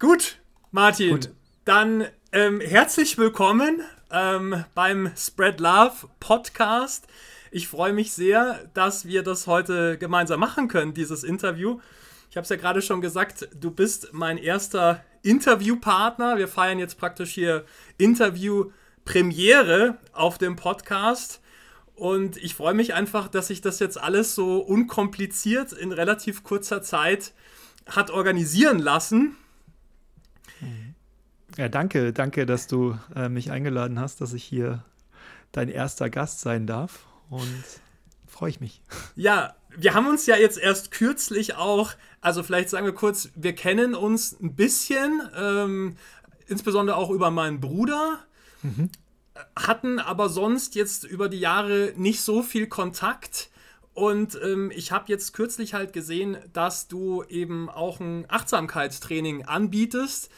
Gut, Martin, Gut. dann ähm, herzlich willkommen ähm, beim Spread Love Podcast. Ich freue mich sehr, dass wir das heute gemeinsam machen können, dieses Interview. Ich habe es ja gerade schon gesagt, du bist mein erster Interviewpartner. Wir feiern jetzt praktisch hier Interview-Premiere auf dem Podcast. Und ich freue mich einfach, dass sich das jetzt alles so unkompliziert in relativ kurzer Zeit hat organisieren lassen. Ja, danke, danke, dass du äh, mich eingeladen hast, dass ich hier dein erster Gast sein darf. Und freue ich mich. Ja, wir haben uns ja jetzt erst kürzlich auch, also vielleicht sagen wir kurz, wir kennen uns ein bisschen, ähm, insbesondere auch über meinen Bruder. Mhm hatten aber sonst jetzt über die Jahre nicht so viel Kontakt. Und ähm, ich habe jetzt kürzlich halt gesehen, dass du eben auch ein Achtsamkeitstraining anbietest.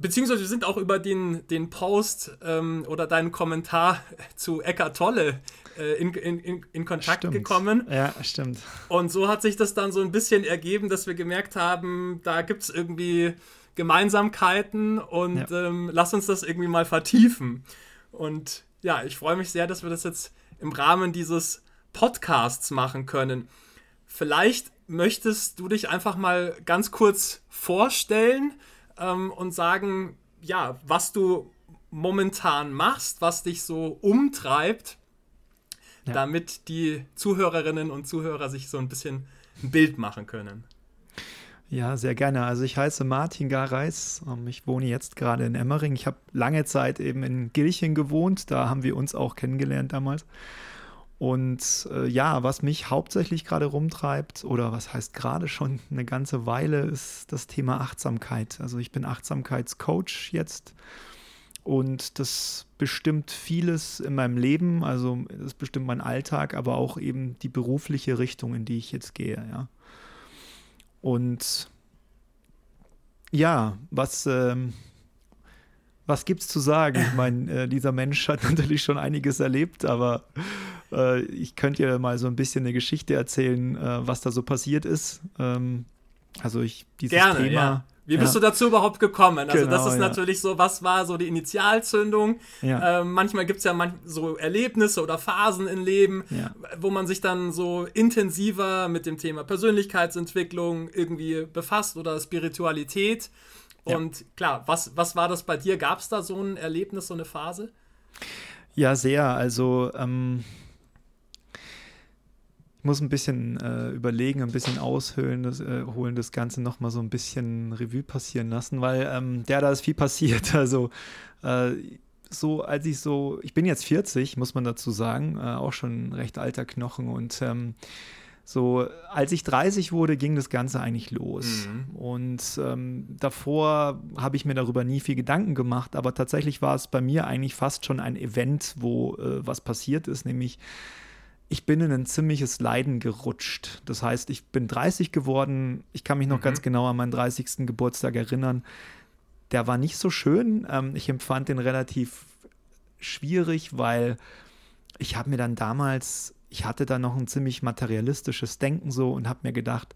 Beziehungsweise wir sind auch über den, den Post ähm, oder deinen Kommentar zu Eckart Tolle äh, in, in, in Kontakt stimmt. gekommen. Ja, stimmt. Und so hat sich das dann so ein bisschen ergeben, dass wir gemerkt haben, da gibt es irgendwie Gemeinsamkeiten und ja. ähm, lass uns das irgendwie mal vertiefen. Und ja, ich freue mich sehr, dass wir das jetzt im Rahmen dieses Podcasts machen können. Vielleicht möchtest du dich einfach mal ganz kurz vorstellen ähm, und sagen, ja, was du momentan machst, was dich so umtreibt, ja. damit die Zuhörerinnen und Zuhörer sich so ein bisschen ein Bild machen können. Ja, sehr gerne. Also ich heiße Martin Gareis. Ähm, ich wohne jetzt gerade in Emmering. Ich habe lange Zeit eben in Gilchen gewohnt. Da haben wir uns auch kennengelernt damals. Und äh, ja, was mich hauptsächlich gerade rumtreibt, oder was heißt gerade schon eine ganze Weile, ist das Thema Achtsamkeit. Also ich bin Achtsamkeitscoach jetzt und das bestimmt vieles in meinem Leben. Also das bestimmt mein Alltag, aber auch eben die berufliche Richtung, in die ich jetzt gehe. Ja. Und ja, was, ähm, was gibt's zu sagen? Ich meine, äh, dieser Mensch hat natürlich schon einiges erlebt, aber äh, ich könnte dir mal so ein bisschen eine Geschichte erzählen, äh, was da so passiert ist. Ähm, also ich dieses Gerne, Thema. Ja. Wie bist ja. du dazu überhaupt gekommen? Also genau, das ist ja. natürlich so, was war so die Initialzündung? Ja. Ähm, manchmal gibt es ja manch so Erlebnisse oder Phasen im Leben, wo man sich dann so intensiver mit dem Thema Persönlichkeitsentwicklung irgendwie befasst oder Spiritualität. Und klar, was, was war das bei dir? Gab es da so ein Erlebnis, so eine Phase? Ja, sehr. Also ähm, muss ein bisschen äh, überlegen, ein bisschen aushöhlen, das, äh, holen, das Ganze nochmal so ein bisschen Revue passieren lassen, weil ähm, ja, da ist viel passiert. Also äh, so, als ich so, ich bin jetzt 40, muss man dazu sagen, äh, auch schon ein recht alter Knochen und ähm, so, als ich 30 wurde, ging das Ganze eigentlich los. Mhm. Und ähm, davor habe ich mir darüber nie viel Gedanken gemacht, aber tatsächlich war es bei mir eigentlich fast schon ein Event, wo äh, was passiert ist, nämlich ich bin in ein ziemliches Leiden gerutscht. Das heißt, ich bin 30 geworden. Ich kann mich noch mhm. ganz genau an meinen 30. Geburtstag erinnern. Der war nicht so schön. Ähm, ich empfand den relativ schwierig, weil ich habe mir dann damals, ich hatte da noch ein ziemlich materialistisches Denken so und habe mir gedacht,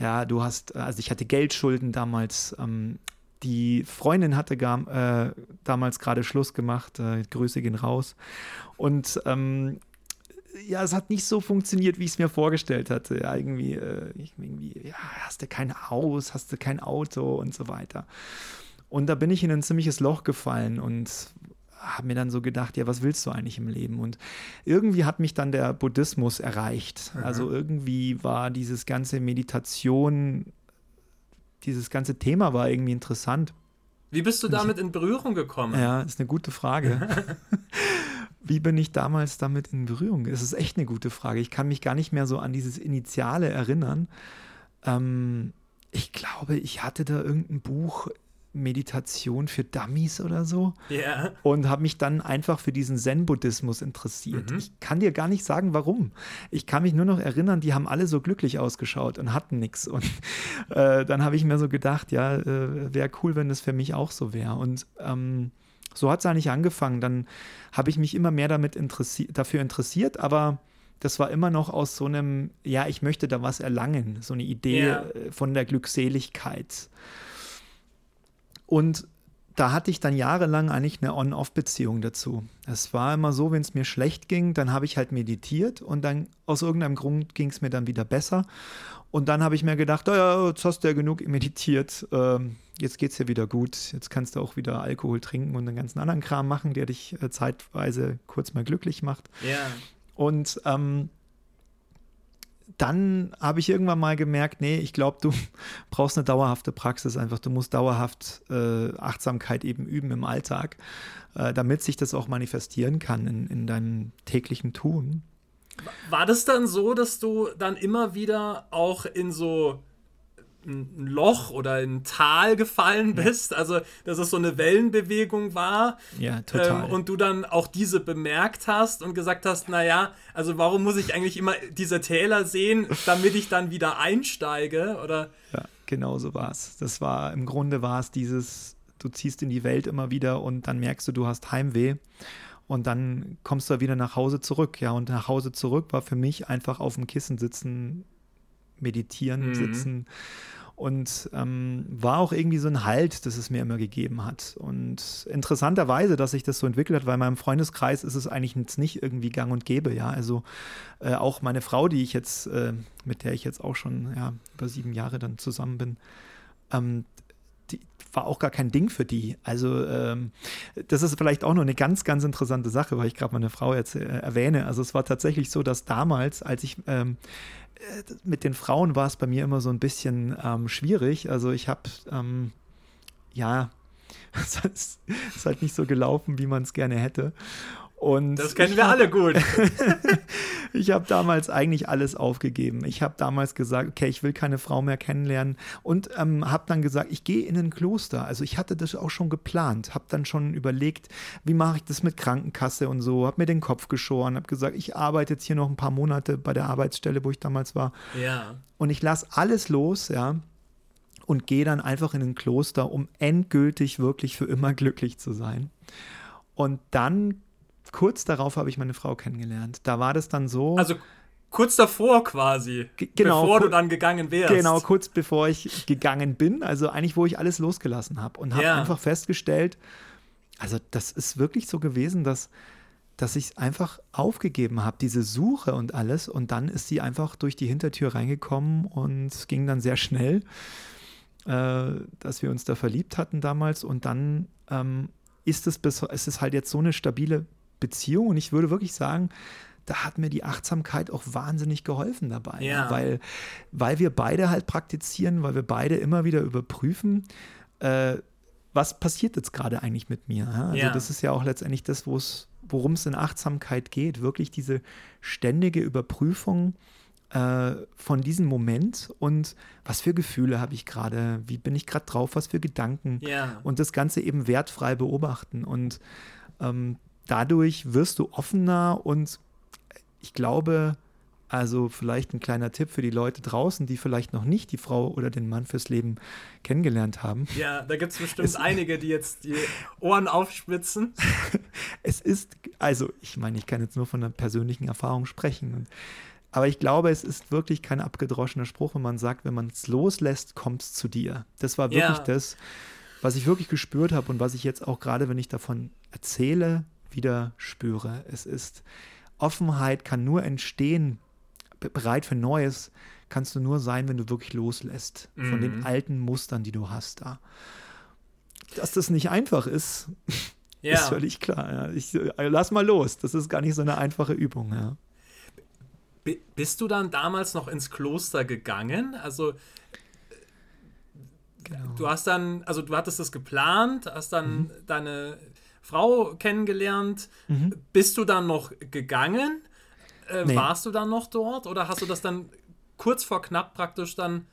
ja, du hast, also ich hatte Geldschulden damals. Ähm, die Freundin hatte gar, äh, damals gerade Schluss gemacht. Äh, Grüße gehen raus. Und ähm, ja, es hat nicht so funktioniert, wie ich es mir vorgestellt hatte. Ja, irgendwie, äh, irgendwie, ja, hast du kein Haus, hast du kein Auto und so weiter. Und da bin ich in ein ziemliches Loch gefallen und habe mir dann so gedacht, ja, was willst du eigentlich im Leben? Und irgendwie hat mich dann der Buddhismus erreicht. Mhm. Also irgendwie war dieses ganze Meditation, dieses ganze Thema war irgendwie interessant. Wie bist du damit in Berührung gekommen? Ja, ist eine gute Frage. Wie bin ich damals damit in Berührung? Das ist echt eine gute Frage. Ich kann mich gar nicht mehr so an dieses Initiale erinnern. Ähm, ich glaube, ich hatte da irgendein Buch Meditation für Dummies oder so. Yeah. Und habe mich dann einfach für diesen Zen-Buddhismus interessiert. Mhm. Ich kann dir gar nicht sagen, warum. Ich kann mich nur noch erinnern, die haben alle so glücklich ausgeschaut und hatten nichts. Und äh, dann habe ich mir so gedacht, ja, äh, wäre cool, wenn das für mich auch so wäre. Und ähm, so hat es eigentlich angefangen. Dann habe ich mich immer mehr damit interessi dafür interessiert, aber das war immer noch aus so einem, ja, ich möchte da was erlangen, so eine Idee yeah. von der Glückseligkeit. Und da hatte ich dann jahrelang eigentlich eine On-Off-Beziehung dazu. Es war immer so, wenn es mir schlecht ging, dann habe ich halt meditiert und dann aus irgendeinem Grund ging es mir dann wieder besser. Und dann habe ich mir gedacht, oh ja, jetzt hast du ja genug meditiert, ähm, jetzt geht es dir wieder gut, jetzt kannst du auch wieder Alkohol trinken und den ganzen anderen Kram machen, der dich äh, zeitweise kurz mal glücklich macht. Ja. Und ähm, dann habe ich irgendwann mal gemerkt, nee, ich glaube, du brauchst eine dauerhafte Praxis einfach. Du musst dauerhaft äh, Achtsamkeit eben üben im Alltag, äh, damit sich das auch manifestieren kann in, in deinem täglichen Tun. War das dann so, dass du dann immer wieder auch in so ein Loch oder ein Tal gefallen bist, also dass es so eine Wellenbewegung war. Ja, total. Ähm, und du dann auch diese bemerkt hast und gesagt hast, naja, also warum muss ich eigentlich immer diese Täler sehen, damit ich dann wieder einsteige? Oder? Ja, genau so war es. Das war, im Grunde war es dieses, du ziehst in die Welt immer wieder und dann merkst du, du hast Heimweh. Und dann kommst du wieder nach Hause zurück, ja. Und nach Hause zurück war für mich einfach auf dem Kissen sitzen, meditieren, mhm. sitzen. Und ähm, war auch irgendwie so ein Halt, das es mir immer gegeben hat. Und interessanterweise, dass sich das so entwickelt hat, weil in meinem Freundeskreis ist es eigentlich jetzt nicht irgendwie gang und gäbe, ja. Also äh, auch meine Frau, die ich jetzt, äh, mit der ich jetzt auch schon ja, über sieben Jahre dann zusammen bin, ähm, war auch gar kein Ding für die. Also ähm, das ist vielleicht auch noch eine ganz, ganz interessante Sache, weil ich gerade meine Frau jetzt äh, erwähne. Also es war tatsächlich so, dass damals, als ich ähm, äh, mit den Frauen war es bei mir immer so ein bisschen ähm, schwierig. Also ich habe, ähm, ja, es ist halt nicht so gelaufen, wie man es gerne hätte. Und das kennen wir hab, alle gut. ich habe damals eigentlich alles aufgegeben. Ich habe damals gesagt, okay, ich will keine Frau mehr kennenlernen und ähm, habe dann gesagt, ich gehe in ein Kloster. Also ich hatte das auch schon geplant, habe dann schon überlegt, wie mache ich das mit Krankenkasse und so, habe mir den Kopf geschoren, habe gesagt, ich arbeite jetzt hier noch ein paar Monate bei der Arbeitsstelle, wo ich damals war. Ja. Und ich lasse alles los, ja, und gehe dann einfach in ein Kloster, um endgültig wirklich für immer glücklich zu sein. Und dann kurz darauf habe ich meine Frau kennengelernt. Da war das dann so. Also kurz davor quasi. Genau, bevor du dann gegangen wärst. Genau, kurz bevor ich gegangen bin. Also eigentlich, wo ich alles losgelassen habe. Und habe ja. einfach festgestellt, also das ist wirklich so gewesen, dass, dass ich es einfach aufgegeben habe, diese Suche und alles. Und dann ist sie einfach durch die Hintertür reingekommen und es ging dann sehr schnell, äh, dass wir uns da verliebt hatten damals. Und dann ähm, ist es, bis, ist es halt jetzt so eine stabile Beziehung. Und ich würde wirklich sagen, da hat mir die Achtsamkeit auch wahnsinnig geholfen dabei. Ja. Weil, weil wir beide halt praktizieren, weil wir beide immer wieder überprüfen, äh, was passiert jetzt gerade eigentlich mit mir. Ja? Also ja. das ist ja auch letztendlich das, worum es in Achtsamkeit geht. Wirklich diese ständige Überprüfung äh, von diesem Moment und was für Gefühle habe ich gerade, wie bin ich gerade drauf, was für Gedanken und das Ganze eben wertfrei beobachten. Und ähm, dadurch wirst du offener und ich glaube, also vielleicht ein kleiner Tipp für die Leute draußen, die vielleicht noch nicht die Frau oder den Mann fürs Leben kennengelernt haben. Ja, da gibt es bestimmt einige, die jetzt die Ohren aufspitzen. es ist, also ich meine, ich kann jetzt nur von einer persönlichen Erfahrung sprechen. Aber ich glaube, es ist wirklich kein abgedroschener Spruch, wenn man sagt, wenn man es loslässt, kommt es zu dir. Das war wirklich ja. das, was ich wirklich gespürt habe und was ich jetzt auch gerade, wenn ich davon erzähle, wieder spüre. Es ist Offenheit kann nur entstehen, bereit für Neues kannst du nur sein, wenn du wirklich loslässt mhm. von den mhm. alten Mustern, die du hast da. Dass das nicht einfach ist, ja. ist völlig klar. Ja. Ich, äh, lass mal los. Das ist gar nicht so eine einfache Übung. Ja. Bist du dann damals noch ins Kloster gegangen? Also genau. du hast dann, also du hattest das geplant, hast dann mhm. deine Frau kennengelernt. Mhm. Bist du dann noch gegangen? Äh, nee. Warst du dann noch dort oder hast du das dann kurz vor knapp praktisch dann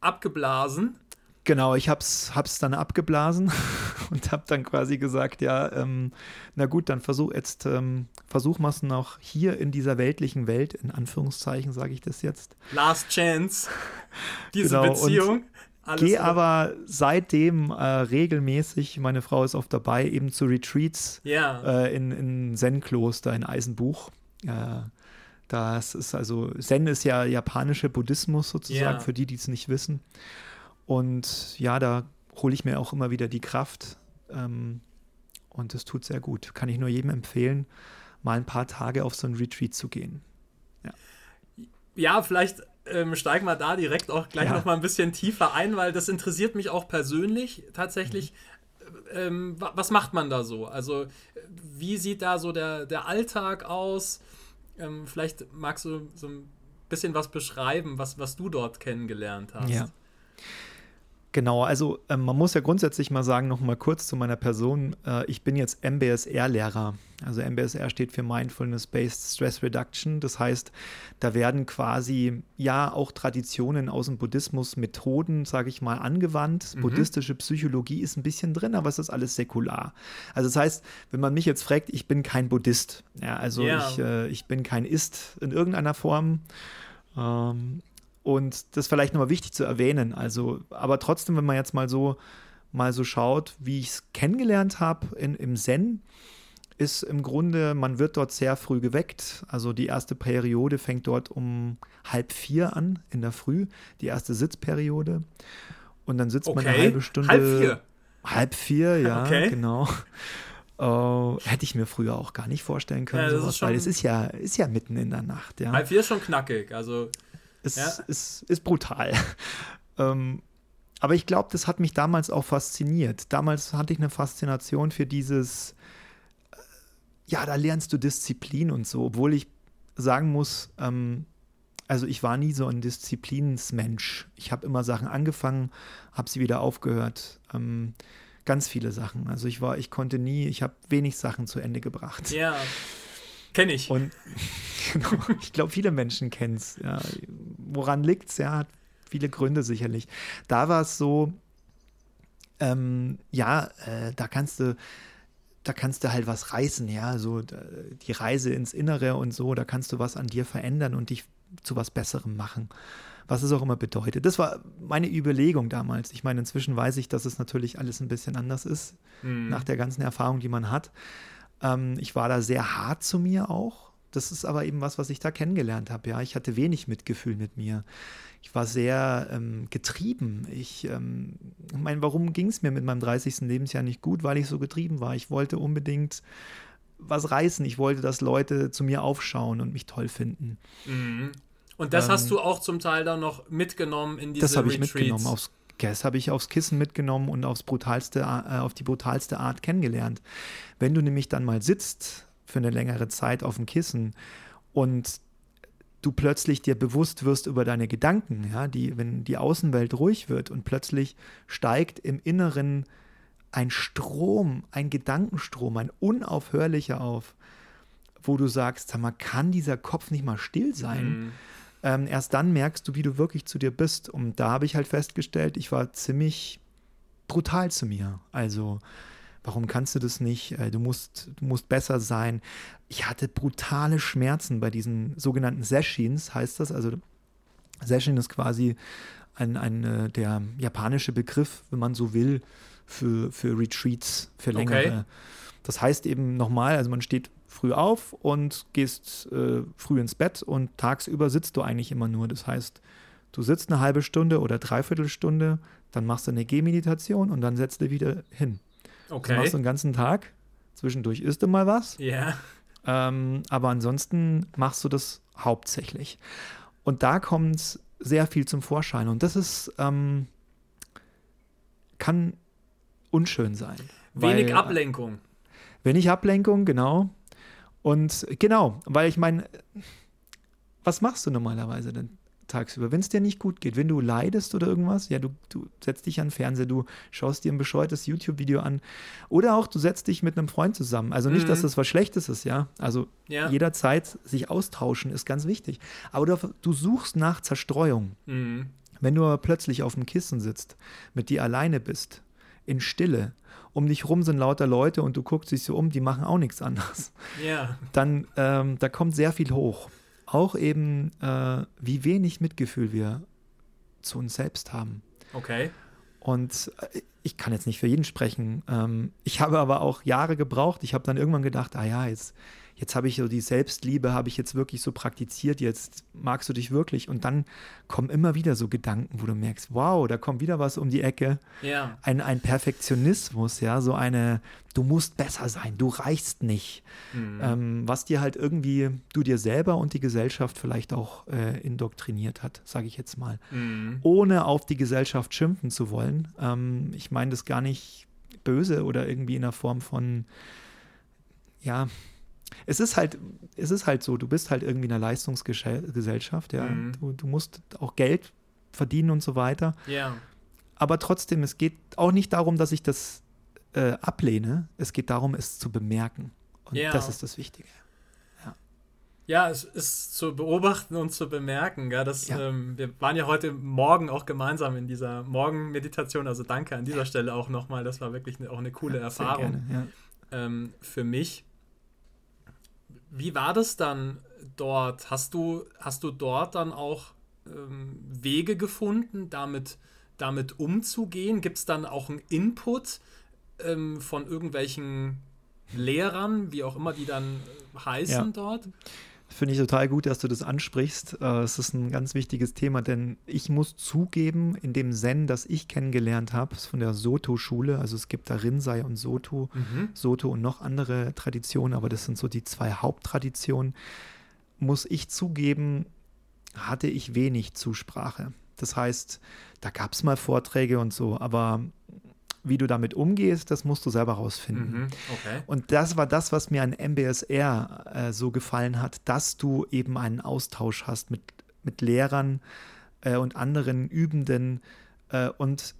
abgeblasen? Genau, ich hab's, hab's dann abgeblasen und hab dann quasi gesagt, ja, ähm, na gut, dann versuch jetzt, ähm, versuch mal es noch hier in dieser weltlichen Welt, in Anführungszeichen sage ich das jetzt. Last Chance, diese genau, Beziehung. Gehe aber seitdem äh, regelmäßig, meine Frau ist oft dabei, eben zu Retreats ja. äh, in, in Zen-Kloster in Eisenbuch. Äh, das ist also, Zen ist ja japanischer Buddhismus sozusagen, ja. für die, die es nicht wissen. Und ja, da hole ich mir auch immer wieder die Kraft. Ähm, und es tut sehr gut. Kann ich nur jedem empfehlen, mal ein paar Tage auf so ein Retreat zu gehen. Ja, ja vielleicht ähm, steigen wir da direkt auch gleich ja. noch mal ein bisschen tiefer ein, weil das interessiert mich auch persönlich tatsächlich. Mhm. Ähm, was macht man da so? Also, wie sieht da so der, der Alltag aus? Ähm, vielleicht magst du so ein bisschen was beschreiben, was, was du dort kennengelernt hast. Ja. Genau, also ähm, man muss ja grundsätzlich mal sagen, noch mal kurz zu meiner Person. Äh, ich bin jetzt MBSR-Lehrer. Also MBSR steht für Mindfulness-Based Stress Reduction. Das heißt, da werden quasi ja auch Traditionen aus dem Buddhismus, Methoden, sage ich mal, angewandt. Mhm. Buddhistische Psychologie ist ein bisschen drin, aber es ist alles säkular. Also das heißt, wenn man mich jetzt fragt, ich bin kein Buddhist. Ja, also yeah. ich, äh, ich bin kein Ist in irgendeiner Form. Ähm, und das ist vielleicht nochmal wichtig zu erwähnen. Also, aber trotzdem, wenn man jetzt mal so, mal so schaut, wie ich es kennengelernt habe im Zen, ist im Grunde, man wird dort sehr früh geweckt. Also die erste Periode fängt dort um halb vier an in der Früh, die erste Sitzperiode. Und dann sitzt okay. man eine halbe Stunde. Halb vier. Halb vier, ja, okay. genau. Uh, hätte ich mir früher auch gar nicht vorstellen können, ja, sowas, weil es ist ja, ist ja mitten in der Nacht. Ja. Halb vier ist schon knackig. Also ist, ja. ist, ist brutal. ähm, aber ich glaube, das hat mich damals auch fasziniert. Damals hatte ich eine Faszination für dieses, äh, ja, da lernst du Disziplin und so, obwohl ich sagen muss, ähm, also ich war nie so ein Disziplinsmensch. Ich habe immer Sachen angefangen, habe sie wieder aufgehört. Ähm, ganz viele Sachen. Also ich war, ich konnte nie, ich habe wenig Sachen zu Ende gebracht. Ja. Kenne ich. Und genau, ich glaube, viele Menschen kennen es. Ja. Woran liegt es? Ja, hat viele Gründe sicherlich. Da war es so, ähm, ja, äh, da kannst du, da kannst du halt was reißen, ja, so die Reise ins Innere und so, da kannst du was an dir verändern und dich zu was Besserem machen. Was es auch immer bedeutet. Das war meine Überlegung damals. Ich meine, inzwischen weiß ich, dass es natürlich alles ein bisschen anders ist, mhm. nach der ganzen Erfahrung, die man hat. Ähm, ich war da sehr hart zu mir auch. Das ist aber eben was, was ich da kennengelernt habe. Ja, ich hatte wenig Mitgefühl mit mir. Ich war sehr ähm, getrieben. Ich ähm, meine, warum ging es mir mit meinem 30. Lebensjahr nicht gut? Weil ich so getrieben war. Ich wollte unbedingt was reißen. Ich wollte, dass Leute zu mir aufschauen und mich toll finden. Mhm. Und das ähm, hast du auch zum Teil dann noch mitgenommen in diese Das habe ich mitgenommen aufs das habe ich aufs Kissen mitgenommen und aufs brutalste, äh, auf die brutalste Art kennengelernt. Wenn du nämlich dann mal sitzt für eine längere Zeit auf dem Kissen und du plötzlich dir bewusst wirst über deine Gedanken, ja, die, wenn die Außenwelt ruhig wird und plötzlich steigt im Inneren ein Strom, ein Gedankenstrom, ein unaufhörlicher auf, wo du sagst, sag mal, kann dieser Kopf nicht mal still sein? Mhm ähm, erst dann merkst du, wie du wirklich zu dir bist. Und da habe ich halt festgestellt, ich war ziemlich brutal zu mir. Also, warum kannst du das nicht? Äh, du musst, du musst besser sein. Ich hatte brutale Schmerzen bei diesen sogenannten Seshins, heißt das. Also, Session ist quasi ein, ein, äh, der japanische Begriff, wenn man so will, für, für Retreats, für längere. Okay. Das heißt eben nochmal, also man steht früh auf und gehst äh, früh ins Bett und tagsüber sitzt du eigentlich immer nur. Das heißt, du sitzt eine halbe Stunde oder dreiviertel Stunde, dann machst du eine Gehmeditation und dann setzt du wieder hin. Okay. Das machst du den ganzen Tag. Zwischendurch isst du mal was. Ja. Yeah. Ähm, aber ansonsten machst du das hauptsächlich. Und da kommt sehr viel zum Vorschein. Und das ist, ähm, kann unschön sein. Wenig weil, Ablenkung. Wenig Ablenkung, genau. Und genau, weil ich meine, was machst du normalerweise denn tagsüber, wenn es dir nicht gut geht? Wenn du leidest oder irgendwas, ja, du, du setzt dich an den Fernseher, du schaust dir ein bescheuertes YouTube-Video an oder auch du setzt dich mit einem Freund zusammen. Also nicht, mhm. dass das was Schlechtes ist, ja. Also ja. jederzeit sich austauschen ist ganz wichtig. Aber du, du suchst nach Zerstreuung. Mhm. Wenn du aber plötzlich auf dem Kissen sitzt, mit dir alleine bist, in Stille um dich rum sind lauter Leute und du guckst dich so um, die machen auch nichts anderes. Ja. Dann, ähm, da kommt sehr viel hoch. Auch eben, äh, wie wenig Mitgefühl wir zu uns selbst haben. Okay. Und äh, ich kann jetzt nicht für jeden sprechen. Ähm, ich habe aber auch Jahre gebraucht. Ich habe dann irgendwann gedacht, ah ja, jetzt, jetzt habe ich so die Selbstliebe, habe ich jetzt wirklich so praktiziert, jetzt magst du dich wirklich. Und dann kommen immer wieder so Gedanken, wo du merkst, wow, da kommt wieder was um die Ecke. Ja. Ein, ein Perfektionismus, ja, so eine, du musst besser sein, du reichst nicht. Mhm. Ähm, was dir halt irgendwie, du dir selber und die Gesellschaft vielleicht auch äh, indoktriniert hat, sage ich jetzt mal. Mhm. Ohne auf die Gesellschaft schimpfen zu wollen. Ähm, ich meine das gar nicht böse oder irgendwie in der Form von, ja, es ist halt, es ist halt so, du bist halt irgendwie in einer Leistungsgesellschaft, ja. Mhm. Du, du, musst auch Geld verdienen und so weiter. Ja. Aber trotzdem, es geht auch nicht darum, dass ich das äh, ablehne. Es geht darum, es zu bemerken. Und ja. das ist das Wichtige. Ja. ja, es ist zu beobachten und zu bemerken. Ja, dass, ja. Ähm, wir waren ja heute Morgen auch gemeinsam in dieser Morgenmeditation. Also danke an dieser Stelle auch nochmal. Das war wirklich eine, auch eine coole Erfahrung gerne, ähm, für mich. Wie war das dann dort? Hast du, hast du dort dann auch ähm, Wege gefunden, damit, damit umzugehen? Gibt es dann auch einen Input ähm, von irgendwelchen Lehrern, wie auch immer die dann heißen ja. dort? Finde ich total gut, dass du das ansprichst. Äh, es ist ein ganz wichtiges Thema, denn ich muss zugeben, in dem Zen, das ich kennengelernt habe, ist von der Soto-Schule, also es gibt da Rinzai und Soto, mhm. Soto und noch andere Traditionen, aber das sind so die zwei Haupttraditionen, muss ich zugeben, hatte ich wenig Zusprache. Das heißt, da gab es mal Vorträge und so, aber wie du damit umgehst, das musst du selber rausfinden. Mhm, okay. Und das war das, was mir an MBSR äh, so gefallen hat, dass du eben einen Austausch hast mit, mit Lehrern äh, und anderen Übenden äh, und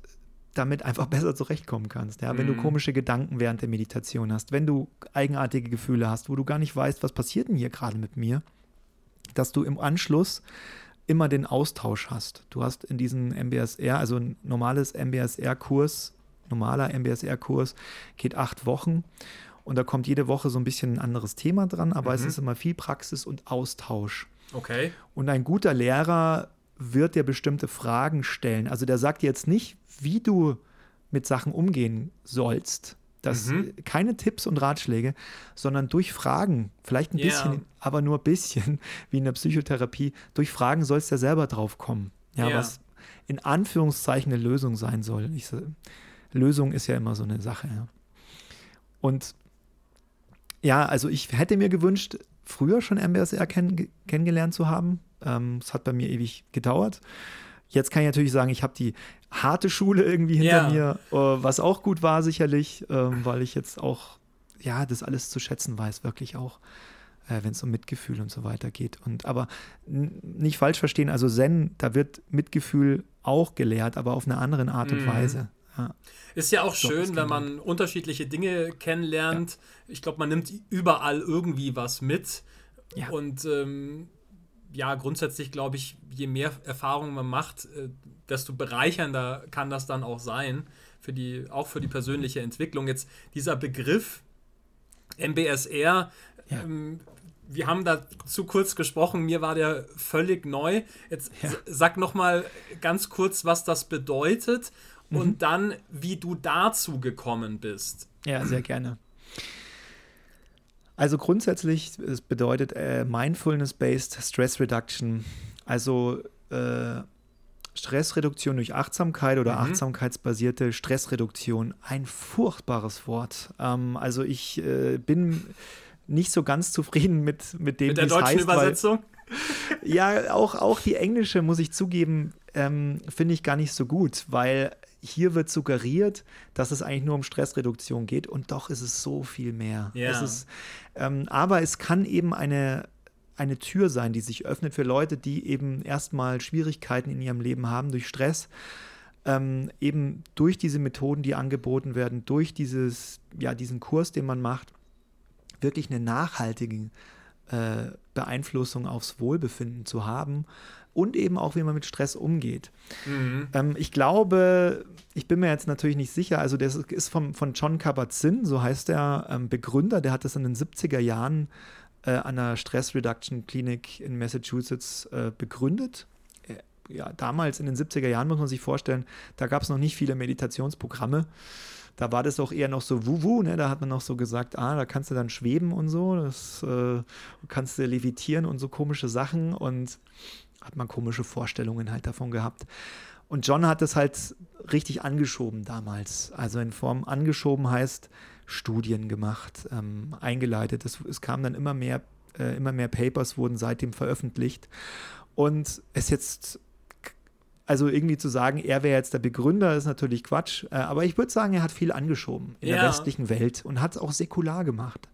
damit einfach besser zurechtkommen kannst. Ja? Wenn mhm. du komische Gedanken während der Meditation hast, wenn du eigenartige Gefühle hast, wo du gar nicht weißt, was passiert denn hier gerade mit mir, dass du im Anschluss immer den Austausch hast. Du hast in diesem MBSR, also ein normales MBSR-Kurs, normaler MBSR-Kurs geht acht Wochen und da kommt jede Woche so ein bisschen ein anderes Thema dran, aber mhm. es ist immer viel Praxis und Austausch. Okay. Und ein guter Lehrer wird dir bestimmte Fragen stellen. Also der sagt dir jetzt nicht, wie du mit Sachen umgehen sollst. Das mhm. keine Tipps und Ratschläge, sondern durch Fragen, vielleicht ein yeah. bisschen, aber nur ein bisschen, wie in der Psychotherapie, durch Fragen sollst du ja selber drauf kommen. Ja, yeah. was in Anführungszeichen eine Lösung sein soll. Ich, Lösung ist ja immer so eine Sache. Ja. Und ja, also ich hätte mir gewünscht, früher schon MBSR kenn kennengelernt zu haben. Ähm, es ähm, hat bei mir ewig gedauert. Jetzt kann ich natürlich sagen, ich habe die harte Schule irgendwie hinter ja. mir, äh, was auch gut war sicherlich, äh, weil ich jetzt auch, ja, das alles zu schätzen weiß, wirklich auch, äh, wenn es um Mitgefühl und so weiter geht. Und aber nicht falsch verstehen, also Zen, da wird Mitgefühl auch gelehrt, aber auf eine andere Art und mhm. Weise. Ja. Ist ja auch Doch, schön, wenn man unterschiedliche Dinge kennenlernt. Ja. Ich glaube, man nimmt überall irgendwie was mit. Ja. Und ähm, ja, grundsätzlich glaube ich, je mehr Erfahrung man macht, äh, desto bereichernder kann das dann auch sein, für die, auch für die persönliche Entwicklung. Jetzt dieser Begriff MBSR, ähm, wir haben da zu kurz gesprochen, mir war der völlig neu. Jetzt ja. sag noch mal ganz kurz, was das bedeutet mhm. und dann, wie du dazu gekommen bist. Ja, sehr gerne. Also grundsätzlich, es bedeutet äh, Mindfulness-Based Stress Reduction. Also äh, Stressreduktion durch Achtsamkeit oder mhm. achtsamkeitsbasierte Stressreduktion. Ein furchtbares Wort. Ähm, also ich äh, bin nicht so ganz zufrieden mit, mit dem, mit der deutschen heißt, Übersetzung. Weil, ja, auch, auch die englische, muss ich zugeben, ähm, finde ich gar nicht so gut, weil hier wird suggeriert, dass es eigentlich nur um Stressreduktion geht und doch ist es so viel mehr. Ja. Es ist, ähm, aber es kann eben eine, eine Tür sein, die sich öffnet für Leute, die eben erstmal Schwierigkeiten in ihrem Leben haben durch Stress. Ähm, eben durch diese Methoden, die angeboten werden, durch dieses, ja, diesen Kurs, den man macht, wirklich eine nachhaltige äh, Beeinflussung aufs Wohlbefinden zu haben und eben auch, wie man mit Stress umgeht. Mhm. Ähm, ich glaube, ich bin mir jetzt natürlich nicht sicher, also das ist vom, von John Kabat-Zinn, so heißt der ähm, Begründer, der hat das in den 70er Jahren äh, an einer Stress Reduction Klinik in Massachusetts äh, begründet. Äh, ja, damals in den 70er Jahren muss man sich vorstellen, da gab es noch nicht viele Meditationsprogramme. da war das auch eher noch so Wuwu, ne? Da hat man noch so gesagt, ah, da kannst du dann schweben und so, das äh, kannst du levitieren und so komische Sachen und hat man komische Vorstellungen halt davon gehabt. Und John hat das halt richtig angeschoben damals. Also in Form angeschoben heißt Studien gemacht, ähm, eingeleitet. Es, es kamen dann immer mehr, äh, immer mehr Papers wurden seitdem veröffentlicht. Und es jetzt also irgendwie zu sagen, er wäre jetzt der Begründer, ist natürlich Quatsch. Äh, aber ich würde sagen, er hat viel angeschoben in ja. der westlichen Welt und hat es auch säkular gemacht.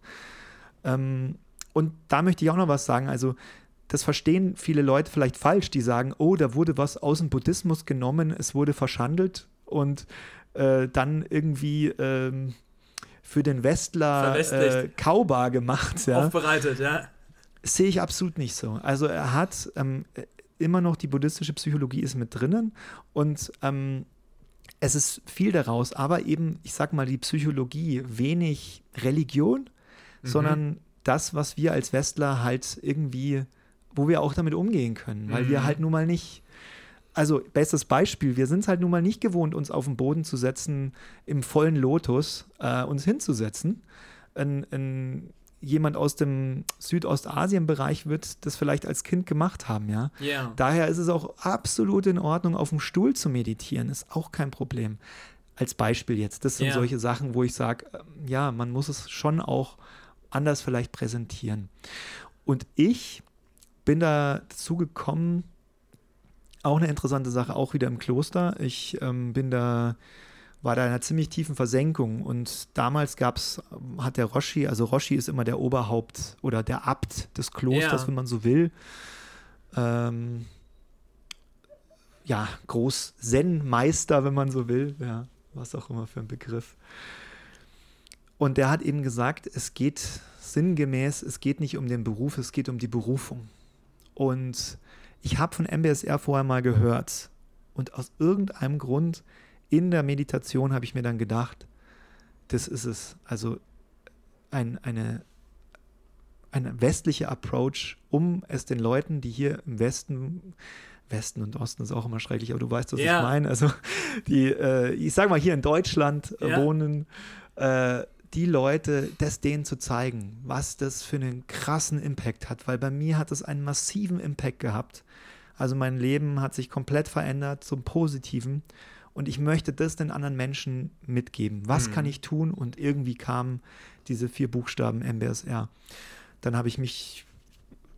Ähm, und da möchte ich auch noch was sagen. Also das verstehen viele Leute vielleicht falsch, die sagen, oh, da wurde was aus dem Buddhismus genommen, es wurde verschandelt und äh, dann irgendwie ähm, für den Westler äh, kaubar gemacht. Ja. Aufbereitet, ja. Sehe ich absolut nicht so. Also er hat ähm, immer noch die buddhistische Psychologie ist mit drinnen und ähm, es ist viel daraus, aber eben, ich sag mal, die Psychologie, wenig Religion, mhm. sondern das, was wir als Westler halt irgendwie, wo wir auch damit umgehen können, weil mhm. wir halt nun mal nicht, also bestes Beispiel, wir sind es halt nun mal nicht gewohnt, uns auf den Boden zu setzen, im vollen Lotus äh, uns hinzusetzen. Ein, ein jemand aus dem Südostasien-Bereich wird das vielleicht als Kind gemacht haben, ja. Yeah. Daher ist es auch absolut in Ordnung, auf dem Stuhl zu meditieren, ist auch kein Problem. Als Beispiel jetzt. Das sind yeah. solche Sachen, wo ich sage, ähm, ja, man muss es schon auch anders vielleicht präsentieren. Und ich bin da dazu gekommen, auch eine interessante Sache, auch wieder im Kloster. Ich ähm, bin da war da in einer ziemlich tiefen Versenkung. Und damals gab es, hat der Roshi, also Roshi ist immer der Oberhaupt oder der Abt des Klosters, ja. wenn man so will. Ähm, ja, Groß-Zen-Meister, wenn man so will. Ja, was auch immer für ein Begriff. Und der hat eben gesagt, es geht sinngemäß, es geht nicht um den Beruf, es geht um die Berufung. Und ich habe von MBSR vorher mal gehört. Und aus irgendeinem Grund in der Meditation habe ich mir dann gedacht, das ist es. Also ein, eine, ein westlicher Approach, um es den Leuten, die hier im Westen, Westen und Osten ist auch immer schrecklich, aber du weißt, was ja. ich meine. Also die, äh, ich sage mal, hier in Deutschland äh, ja. wohnen, äh, die Leute, das denen zu zeigen, was das für einen krassen Impact hat, weil bei mir hat es einen massiven Impact gehabt. Also mein Leben hat sich komplett verändert zum Positiven und ich möchte das den anderen Menschen mitgeben. Was mhm. kann ich tun? Und irgendwie kamen diese vier Buchstaben MBSR. Dann habe ich mich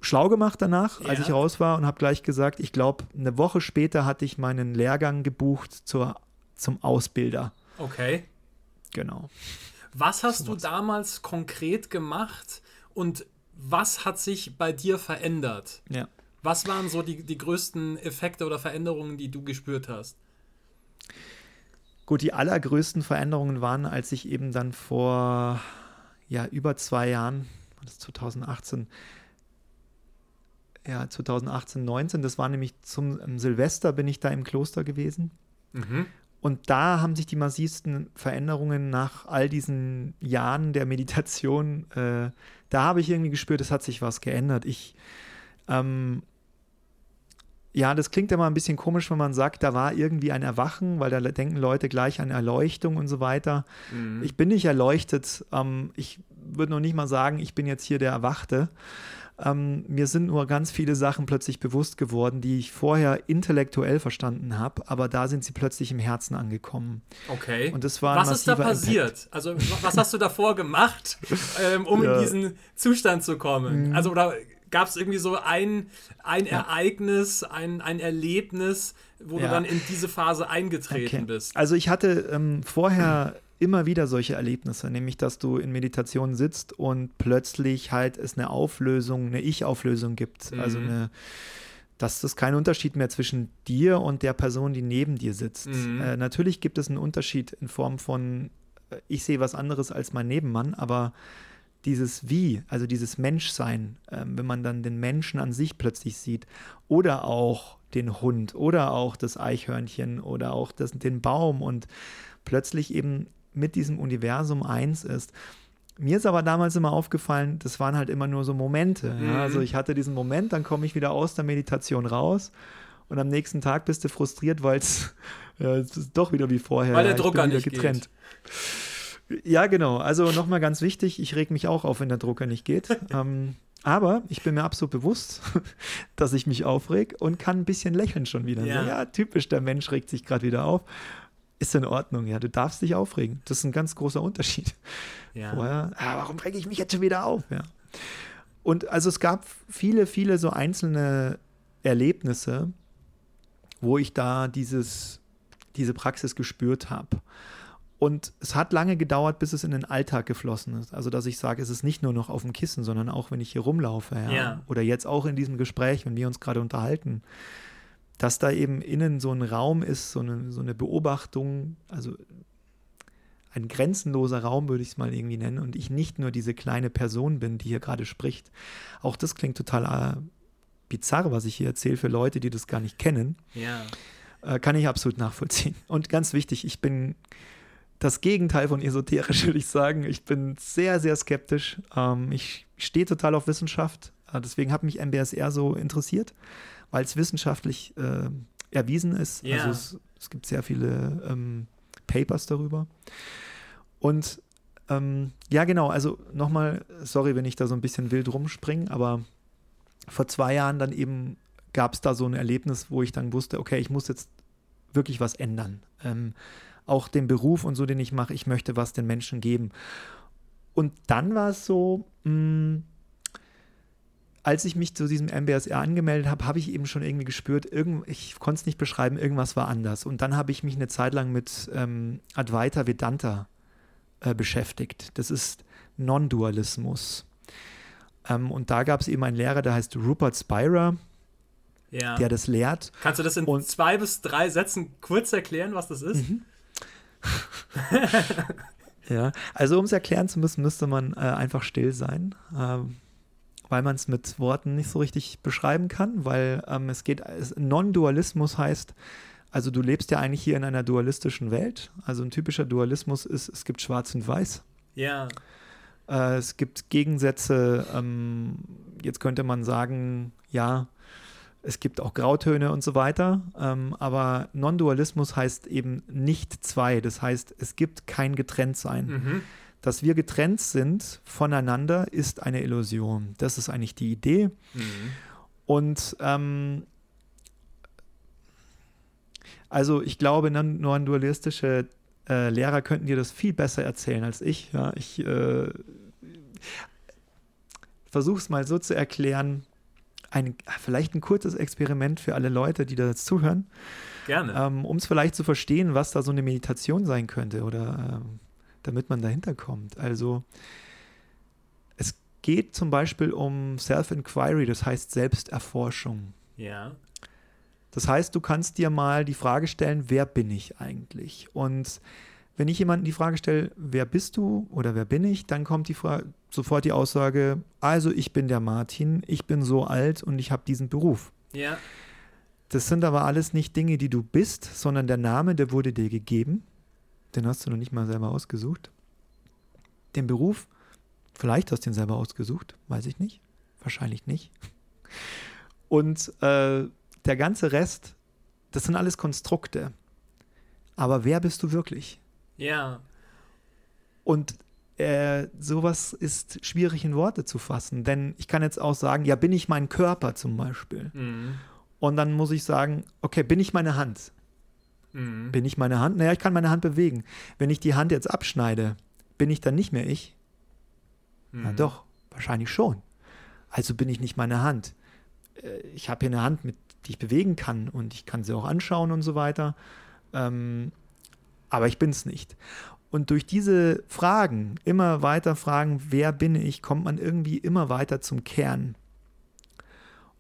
schlau gemacht danach, ja. als ich raus war und habe gleich gesagt, ich glaube, eine Woche später hatte ich meinen Lehrgang gebucht zur, zum Ausbilder. Okay. Genau. Was hast du damals konkret gemacht und was hat sich bei dir verändert? Ja. Was waren so die, die größten Effekte oder Veränderungen, die du gespürt hast? Gut, die allergrößten Veränderungen waren, als ich eben dann vor ja, über zwei Jahren, das ist 2018, ja, 2018, 19, das war nämlich zum Silvester, bin ich da im Kloster gewesen. Mhm. Und da haben sich die massivsten Veränderungen nach all diesen Jahren der Meditation, äh, da habe ich irgendwie gespürt, es hat sich was geändert. Ich ähm, ja, das klingt immer ein bisschen komisch, wenn man sagt, da war irgendwie ein Erwachen, weil da denken Leute gleich an Erleuchtung und so weiter. Mhm. Ich bin nicht erleuchtet. Ähm, ich würde noch nicht mal sagen, ich bin jetzt hier der Erwachte. Ähm, mir sind nur ganz viele Sachen plötzlich bewusst geworden, die ich vorher intellektuell verstanden habe, aber da sind sie plötzlich im Herzen angekommen. Okay. Und das war was ist da passiert? Impact. Also was hast du davor gemacht, ähm, um ja. in diesen Zustand zu kommen? Mhm. Also oder gab es irgendwie so ein, ein ja. Ereignis, ein, ein Erlebnis, wo ja. du dann in diese Phase eingetreten okay. bist? Also ich hatte ähm, vorher immer wieder solche Erlebnisse, nämlich dass du in Meditation sitzt und plötzlich halt es eine Auflösung, eine Ich-Auflösung gibt. Mhm. Also eine dass es keinen Unterschied mehr zwischen dir und der Person, die neben dir sitzt. Mhm. Äh, natürlich gibt es einen Unterschied in Form von, äh, ich sehe was anderes als mein Nebenmann, aber dieses Wie, also dieses Menschsein, ähm, wenn man dann den Menschen an sich plötzlich sieht oder auch den Hund oder auch das Eichhörnchen oder auch das, den Baum und plötzlich eben mit diesem Universum eins ist. Mir ist aber damals immer aufgefallen, das waren halt immer nur so Momente. Mhm. Ja? Also ich hatte diesen Moment, dann komme ich wieder aus der Meditation raus und am nächsten Tag bist du frustriert, weil es ja, doch wieder wie vorher. Weil der Drucker nicht getrennt. Geht. Ja, genau. Also nochmal ganz wichtig, ich reg mich auch auf, wenn der Drucker nicht geht. ähm, aber ich bin mir absolut bewusst, dass ich mich aufreg und kann ein bisschen lächeln schon wieder. Ja, ja typisch, der Mensch regt sich gerade wieder auf. Ist in Ordnung, ja, du darfst dich aufregen. Das ist ein ganz großer Unterschied. Ja. Vorher, ah, warum rege ich mich jetzt schon wieder auf? Ja. Und also es gab viele, viele so einzelne Erlebnisse, wo ich da dieses, diese Praxis gespürt habe. Und es hat lange gedauert, bis es in den Alltag geflossen ist. Also, dass ich sage, es ist nicht nur noch auf dem Kissen, sondern auch, wenn ich hier rumlaufe. Ja? Ja. Oder jetzt auch in diesem Gespräch, wenn wir uns gerade unterhalten. Dass da eben innen so ein Raum ist, so eine, so eine Beobachtung, also ein grenzenloser Raum, würde ich es mal irgendwie nennen, und ich nicht nur diese kleine Person bin, die hier gerade spricht. Auch das klingt total äh, bizarr, was ich hier erzähle für Leute, die das gar nicht kennen. Ja. Äh, kann ich absolut nachvollziehen. Und ganz wichtig, ich bin das Gegenteil von esoterisch, würde ich sagen. Ich bin sehr, sehr skeptisch. Ähm, ich stehe total auf Wissenschaft. Äh, deswegen hat mich MBSR so interessiert, weil es wissenschaftlich äh, erwiesen ist. Ja. Also es, es, gibt sehr viele ähm, Papers darüber. Und ähm, ja, genau, also nochmal, sorry, wenn ich da so ein bisschen wild rumspringe, aber vor zwei Jahren dann eben gab es da so ein Erlebnis, wo ich dann wusste, okay, ich muss jetzt wirklich was ändern. Ähm, auch den Beruf und so, den ich mache, ich möchte was den Menschen geben. Und dann war es so, mh, hm, als ich mich zu diesem MBSR angemeldet habe, habe ich eben schon irgendwie gespürt, irgend, ich konnte es nicht beschreiben, irgendwas war anders. Und dann habe ich mich eine Zeit lang mit ähm, Advaita Vedanta äh, beschäftigt. Das ist Non-Dualismus. Ähm, und da gab es eben einen Lehrer, der heißt Rupert Spira, ja. der das lehrt. Kannst du das in und, zwei bis drei Sätzen kurz erklären, was das ist? Mhm. ja, also um es erklären zu müssen, müsste man äh, einfach still sein, äh, weil man es mit Worten nicht so richtig beschreiben kann, weil ähm, es geht, Non-Dualismus heißt, also du lebst ja eigentlich hier in einer dualistischen Welt. Also ein typischer Dualismus ist, es gibt Schwarz und Weiß. Ja. Äh, es gibt Gegensätze. Ähm, jetzt könnte man sagen, ja, es gibt auch Grautöne und so weiter. Ähm, aber Non-Dualismus heißt eben nicht zwei. Das heißt, es gibt kein Getrenntsein. Mhm. Dass wir getrennt sind voneinander, ist eine Illusion. Das ist eigentlich die Idee. Mhm. Und ähm, also ich glaube, non-dualistische äh, Lehrer könnten dir das viel besser erzählen als ich. Ja, ich äh, versuche es mal so zu erklären. Ein, vielleicht ein kurzes Experiment für alle Leute, die da jetzt zuhören. Gerne. Ähm, um es vielleicht zu verstehen, was da so eine Meditation sein könnte oder ähm, damit man dahinter kommt. Also es geht zum Beispiel um Self-Inquiry, das heißt Selbsterforschung. Ja. Das heißt, du kannst dir mal die Frage stellen, wer bin ich eigentlich? Und wenn ich jemanden die Frage stelle, wer bist du oder wer bin ich, dann kommt die Frage, sofort die Aussage, also ich bin der Martin, ich bin so alt und ich habe diesen Beruf. Ja. Das sind aber alles nicht Dinge, die du bist, sondern der Name, der wurde dir gegeben. Den hast du noch nicht mal selber ausgesucht. Den Beruf, vielleicht hast du ihn selber ausgesucht, weiß ich nicht. Wahrscheinlich nicht. Und äh, der ganze Rest, das sind alles Konstrukte. Aber wer bist du wirklich? Ja. Und äh, sowas ist schwierig in Worte zu fassen, denn ich kann jetzt auch sagen, ja, bin ich mein Körper zum Beispiel? Mhm. Und dann muss ich sagen, okay, bin ich meine Hand? Mhm. Bin ich meine Hand? Naja, ich kann meine Hand bewegen. Wenn ich die Hand jetzt abschneide, bin ich dann nicht mehr ich? Mhm. Na doch, wahrscheinlich schon. Also bin ich nicht meine Hand. Äh, ich habe hier eine Hand mit die ich bewegen kann und ich kann sie auch anschauen und so weiter. Ähm, aber ich bin es nicht. Und durch diese Fragen, immer weiter Fragen, wer bin ich, kommt man irgendwie immer weiter zum Kern.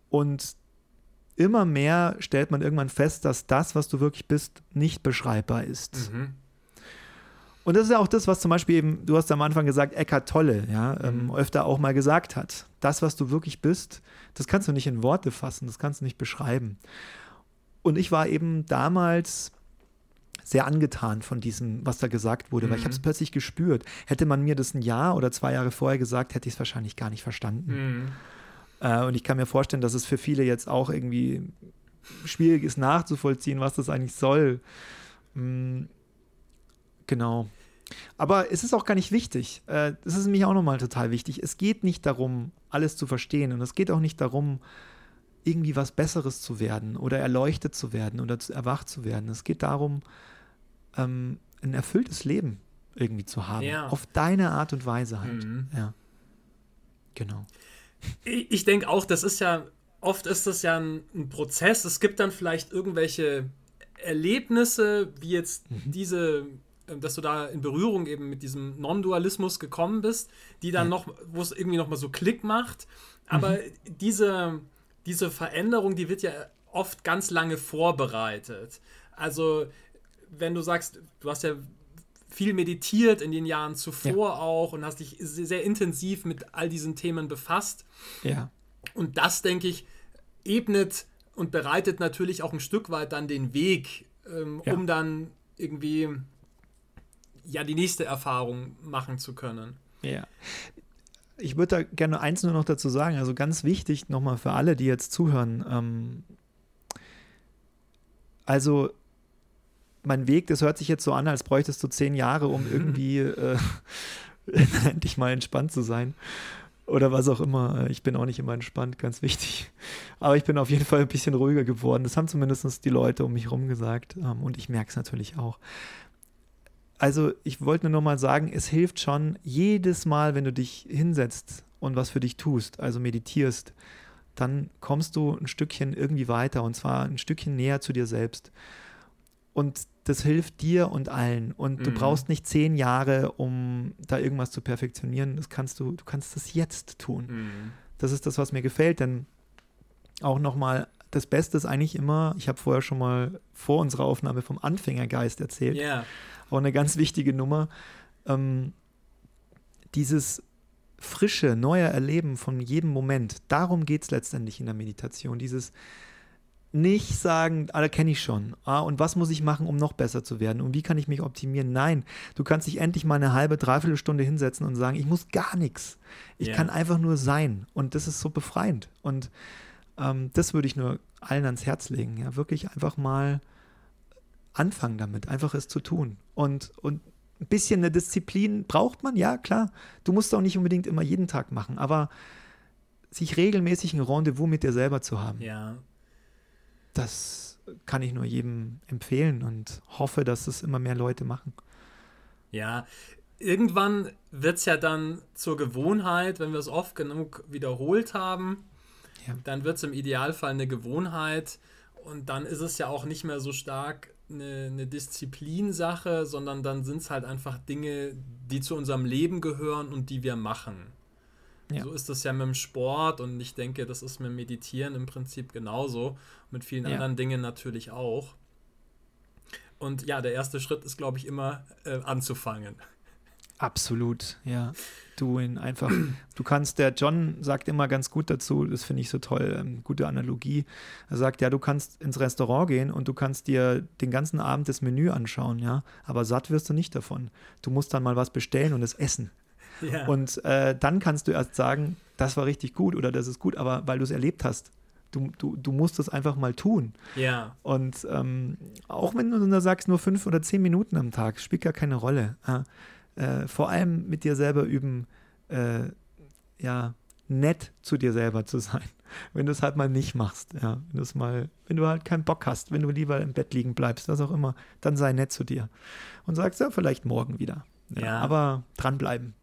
Und immer mehr stellt man irgendwann fest, dass das, was du wirklich bist, nicht beschreibbar ist. Mhm. Und das ist ja auch das, was zum Beispiel eben, du hast am Anfang gesagt, Eckart Tolle, ja, ähm, mhm. öfter auch mal gesagt hat. Das, was du wirklich bist, das kannst du nicht in Worte fassen, das kannst du nicht beschreiben. Und ich war eben damals sehr angetan von diesem, was da gesagt wurde, mhm. weil ich habe es mhm. plötzlich gespürt. Hätte man mir das ein Jahr oder zwei Jahre vorher gesagt, hätte ich es wahrscheinlich gar nicht verstanden. Mhm. Äh, und ich kann mir vorstellen, dass es für viele jetzt auch irgendwie schwierig ist nachzuvollziehen, was das eigentlich soll. Mhm. Genau. Aber es ist auch gar nicht wichtig. Äh, das ist nämlich auch nochmal total wichtig. Es geht nicht darum, alles zu verstehen. Und es geht auch nicht darum, irgendwie was Besseres zu werden oder erleuchtet zu werden oder zu, erwacht zu werden. Es geht darum, ähm, ein erfülltes Leben irgendwie zu haben. Ja. Auf deine Art und Weise halt. Mhm. Ja. Genau. Ich, ich denke auch, das ist ja, oft ist das ja ein, ein, Prozess. Es gibt dann vielleicht irgendwelche Erlebnisse, wie jetzt mhm. diese äh, dass du da in Berührung eben mit diesem Non-Dualismus gekommen bist, die dann ja. noch, wo es irgendwie noch mal so Klick macht. Aber mhm. diese, diese Veränderung, die wird ja oft ganz lange vorbereitet. Also, wenn du sagst, du hast ja viel meditiert in den Jahren zuvor ja. auch und hast dich sehr intensiv mit all diesen Themen befasst. Ja. Und das, denke ich, ebnet und bereitet natürlich auch ein Stück weit dann den Weg, ähm, ja. um dann irgendwie ja die nächste Erfahrung machen zu können. Ja. Ich würde da gerne eins nur noch dazu sagen, also ganz wichtig nochmal für alle, die jetzt zuhören. Ähm, also mein Weg, das hört sich jetzt so an, als bräuchtest du zehn Jahre, um irgendwie äh, endlich mal entspannt zu sein. Oder was auch immer. Ich bin auch nicht immer entspannt, ganz wichtig. Aber ich bin auf jeden Fall ein bisschen ruhiger geworden. Das haben zumindest die Leute um mich herum gesagt. Ähm, und ich merke es natürlich auch also ich wollte nur noch mal sagen, es hilft schon jedes Mal, wenn du dich hinsetzt und was für dich tust, also meditierst, dann kommst du ein Stückchen irgendwie weiter und zwar ein Stückchen näher zu dir selbst. Und das hilft dir und allen. Und mhm. du brauchst nicht zehn Jahre, um da irgendwas zu perfektionieren. Das kannst du, du kannst das jetzt tun. Mhm. Das ist das, was mir gefällt, denn auch nochmal, das Beste ist eigentlich immer, ich habe vorher schon mal vor unserer Aufnahme vom Anfängergeist erzählt. Yeah auch eine ganz wichtige Nummer. Ähm, dieses frische, neue Erleben von jedem Moment, darum geht es letztendlich in der Meditation. Dieses nicht sagen, ah, da kenne ich schon. Ah, und was muss ich machen, um noch besser zu werden? Und wie kann ich mich optimieren? Nein, du kannst dich endlich mal eine halbe, dreiviertel Stunde hinsetzen und sagen, ich muss gar nichts. Ich yeah. kann einfach nur sein. Und das ist so befreiend. Und ähm, das würde ich nur allen ans Herz legen. Ja, wirklich einfach mal anfangen damit, einfach es zu tun. Und, und ein bisschen eine Disziplin braucht man, ja, klar. Du musst auch nicht unbedingt immer jeden Tag machen, aber sich regelmäßig ein Rendezvous mit dir selber zu haben. Ja. Das kann ich nur jedem empfehlen und hoffe, dass es immer mehr Leute machen. Ja, irgendwann wird es ja dann zur Gewohnheit, wenn wir es oft genug wiederholt haben, ja. dann wird es im Idealfall eine Gewohnheit und dann ist es ja auch nicht mehr so stark eine, eine Disziplinsache, sondern dann sind es halt einfach Dinge, die zu unserem Leben gehören und die wir machen. Ja. So ist das ja mit dem Sport und ich denke, das ist mit dem Meditieren im Prinzip genauso. Mit vielen ja. anderen Dingen natürlich auch. Und ja, der erste Schritt ist, glaube ich, immer äh, anzufangen. Absolut, ja. Du ihn einfach, du kannst, der John sagt immer ganz gut dazu, das finde ich so toll, ähm, gute Analogie. Er sagt, ja, du kannst ins Restaurant gehen und du kannst dir den ganzen Abend das Menü anschauen, ja, aber satt wirst du nicht davon. Du musst dann mal was bestellen und es essen. Ja. Und äh, dann kannst du erst sagen, das war richtig gut oder das ist gut, aber weil du es erlebt hast. Du, du, du musst es einfach mal tun. Ja. Und ähm, auch wenn du da sagst, nur fünf oder zehn Minuten am Tag, spielt gar keine Rolle. Äh, vor allem mit dir selber üben, äh, ja, nett zu dir selber zu sein. Wenn du es halt mal nicht machst, ja, wenn du es mal, wenn du halt keinen Bock hast, wenn du lieber im Bett liegen bleibst, was auch immer, dann sei nett zu dir und sagst ja vielleicht morgen wieder. Ja, ja. Aber dranbleiben.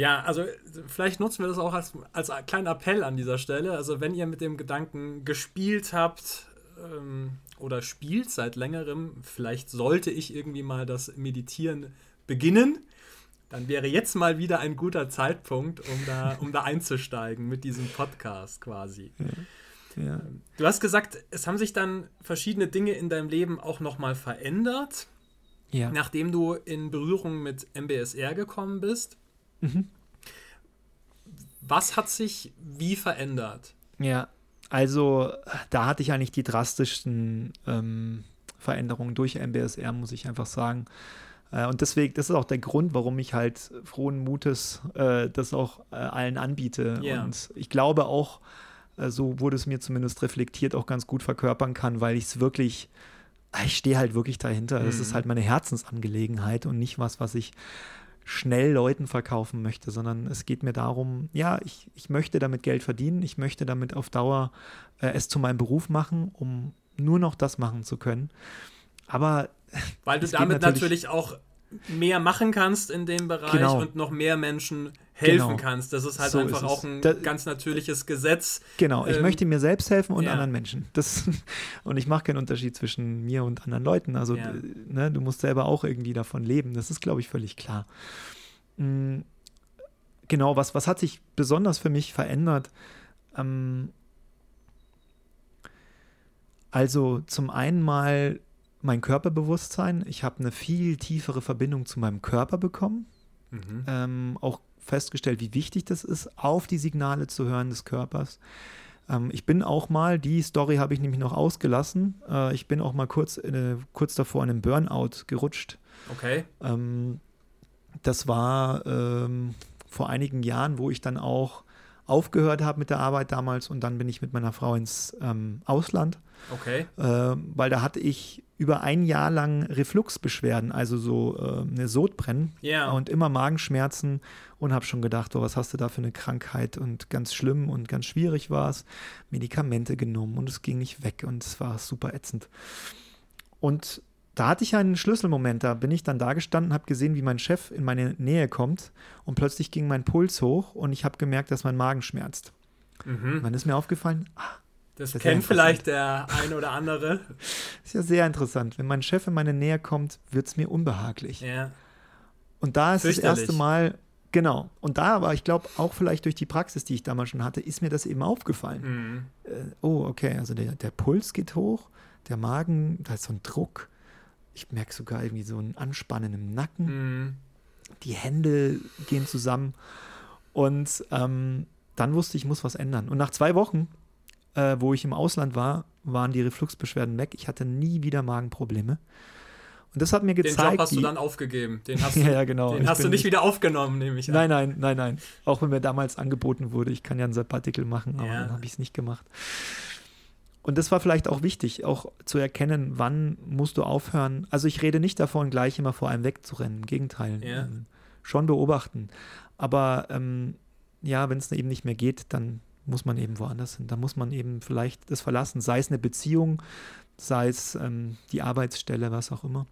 Ja, also vielleicht nutzen wir das auch als, als kleinen Appell an dieser Stelle. Also wenn ihr mit dem Gedanken gespielt habt ähm, oder spielt seit längerem, vielleicht sollte ich irgendwie mal das Meditieren beginnen, dann wäre jetzt mal wieder ein guter Zeitpunkt, um da, um da einzusteigen mit diesem Podcast quasi. Ja. Ja. Du hast gesagt, es haben sich dann verschiedene Dinge in deinem Leben auch nochmal verändert, ja. nachdem du in Berührung mit MBSR gekommen bist. Mhm. Was hat sich wie verändert? Ja, also da hatte ich eigentlich die drastischsten ähm, Veränderungen durch MBSR, muss ich einfach sagen. Äh, und deswegen, das ist auch der Grund, warum ich halt frohen Mutes äh, das auch äh, allen anbiete. Yeah. Und ich glaube auch, äh, so wurde es mir zumindest reflektiert, auch ganz gut verkörpern kann, weil ich es wirklich, ich stehe halt wirklich dahinter. Mhm. ist halt meine Herzensangelegenheit und nicht was, was ich schnell Leuten verkaufen möchte, sondern es geht mir darum, ja, ich, ich möchte damit Geld verdienen, ich möchte damit auf Dauer äh, es zu meinem Beruf machen, um nur noch das machen zu können. Aber weil du damit natürlich, natürlich, auch mehr machen kannst in dem Bereich genau. und noch mehr Menschen helfen genau. kannst. Das ist halt so einfach ist auch ein da, ganz natürliches Gesetz. Genau, ich ähm, möchte mir selbst helfen und ja. anderen Menschen. Das, und ich mache keinen Unterschied zwischen mir und anderen Leuten. Also ja. ne, du musst selber auch irgendwie davon leben. Das ist, glaube ich, völlig klar. Mhm. Genau, was, was hat sich besonders für mich verändert? Ähm, also zum einen mal mein Körperbewusstsein. Ich habe eine viel tiefere Verbindung zu meinem Körper bekommen. Mhm. Ähm, auch festgestellt, wie wichtig das ist, auf die Signale zu hören des Körpers. Ähm, ich bin auch mal, die Story habe ich nämlich noch ausgelassen, äh, ich bin auch mal kurz, äh, kurz davor in einem Burnout gerutscht. Okay. Ähm, das war ähm, vor einigen Jahren, wo ich dann auch aufgehört habe mit der Arbeit damals und dann bin ich mit meiner Frau ins ähm, Ausland. Okay. Äh, weil da hatte ich über ein Jahr lang Refluxbeschwerden, also so äh, eine Sodbrennen yeah. und immer Magenschmerzen und habe schon gedacht, oh, was hast du da für eine Krankheit und ganz schlimm und ganz schwierig war es. Medikamente genommen und es ging nicht weg und es war super ätzend. Und da hatte ich einen Schlüsselmoment, da bin ich dann da gestanden, habe gesehen, wie mein Chef in meine Nähe kommt und plötzlich ging mein Puls hoch und ich habe gemerkt, dass mein Magen schmerzt. Mhm. Dann ist mir aufgefallen, ah, das, das kennt vielleicht der eine oder andere. ist ja sehr interessant. Wenn mein Chef in meine Nähe kommt, wird es mir unbehaglich. Ja. Und da ist das erste Mal, genau. Und da aber, ich glaube, auch vielleicht durch die Praxis, die ich damals schon hatte, ist mir das eben aufgefallen. Mhm. Äh, oh, okay, also der, der Puls geht hoch, der Magen, da ist so ein Druck. Ich merke sogar irgendwie so ein Anspannen im Nacken. Mhm. Die Hände gehen zusammen. Und ähm, dann wusste ich, ich muss was ändern. Und nach zwei Wochen äh, wo ich im Ausland war, waren die Refluxbeschwerden weg. Ich hatte nie wieder Magenprobleme. Und das hat mir gezeigt. Den Job hast du dann aufgegeben. Den hast du, ja, genau. Den hast du nicht wieder aufgenommen, nehme ich an. Nein, nein, nein, nein. Auch wenn mir damals angeboten wurde, ich kann ja ein Sabbatical machen, aber ja. dann habe ich es nicht gemacht. Und das war vielleicht auch wichtig, auch zu erkennen, wann musst du aufhören. Also ich rede nicht davon, gleich immer vor einem wegzurennen. Im Gegenteil. Ja. Ähm, schon beobachten. Aber ähm, ja, wenn es eben nicht mehr geht, dann muss man eben woanders hin. Da muss man eben vielleicht das verlassen, sei es eine Beziehung, sei es ähm, die Arbeitsstelle, was auch immer.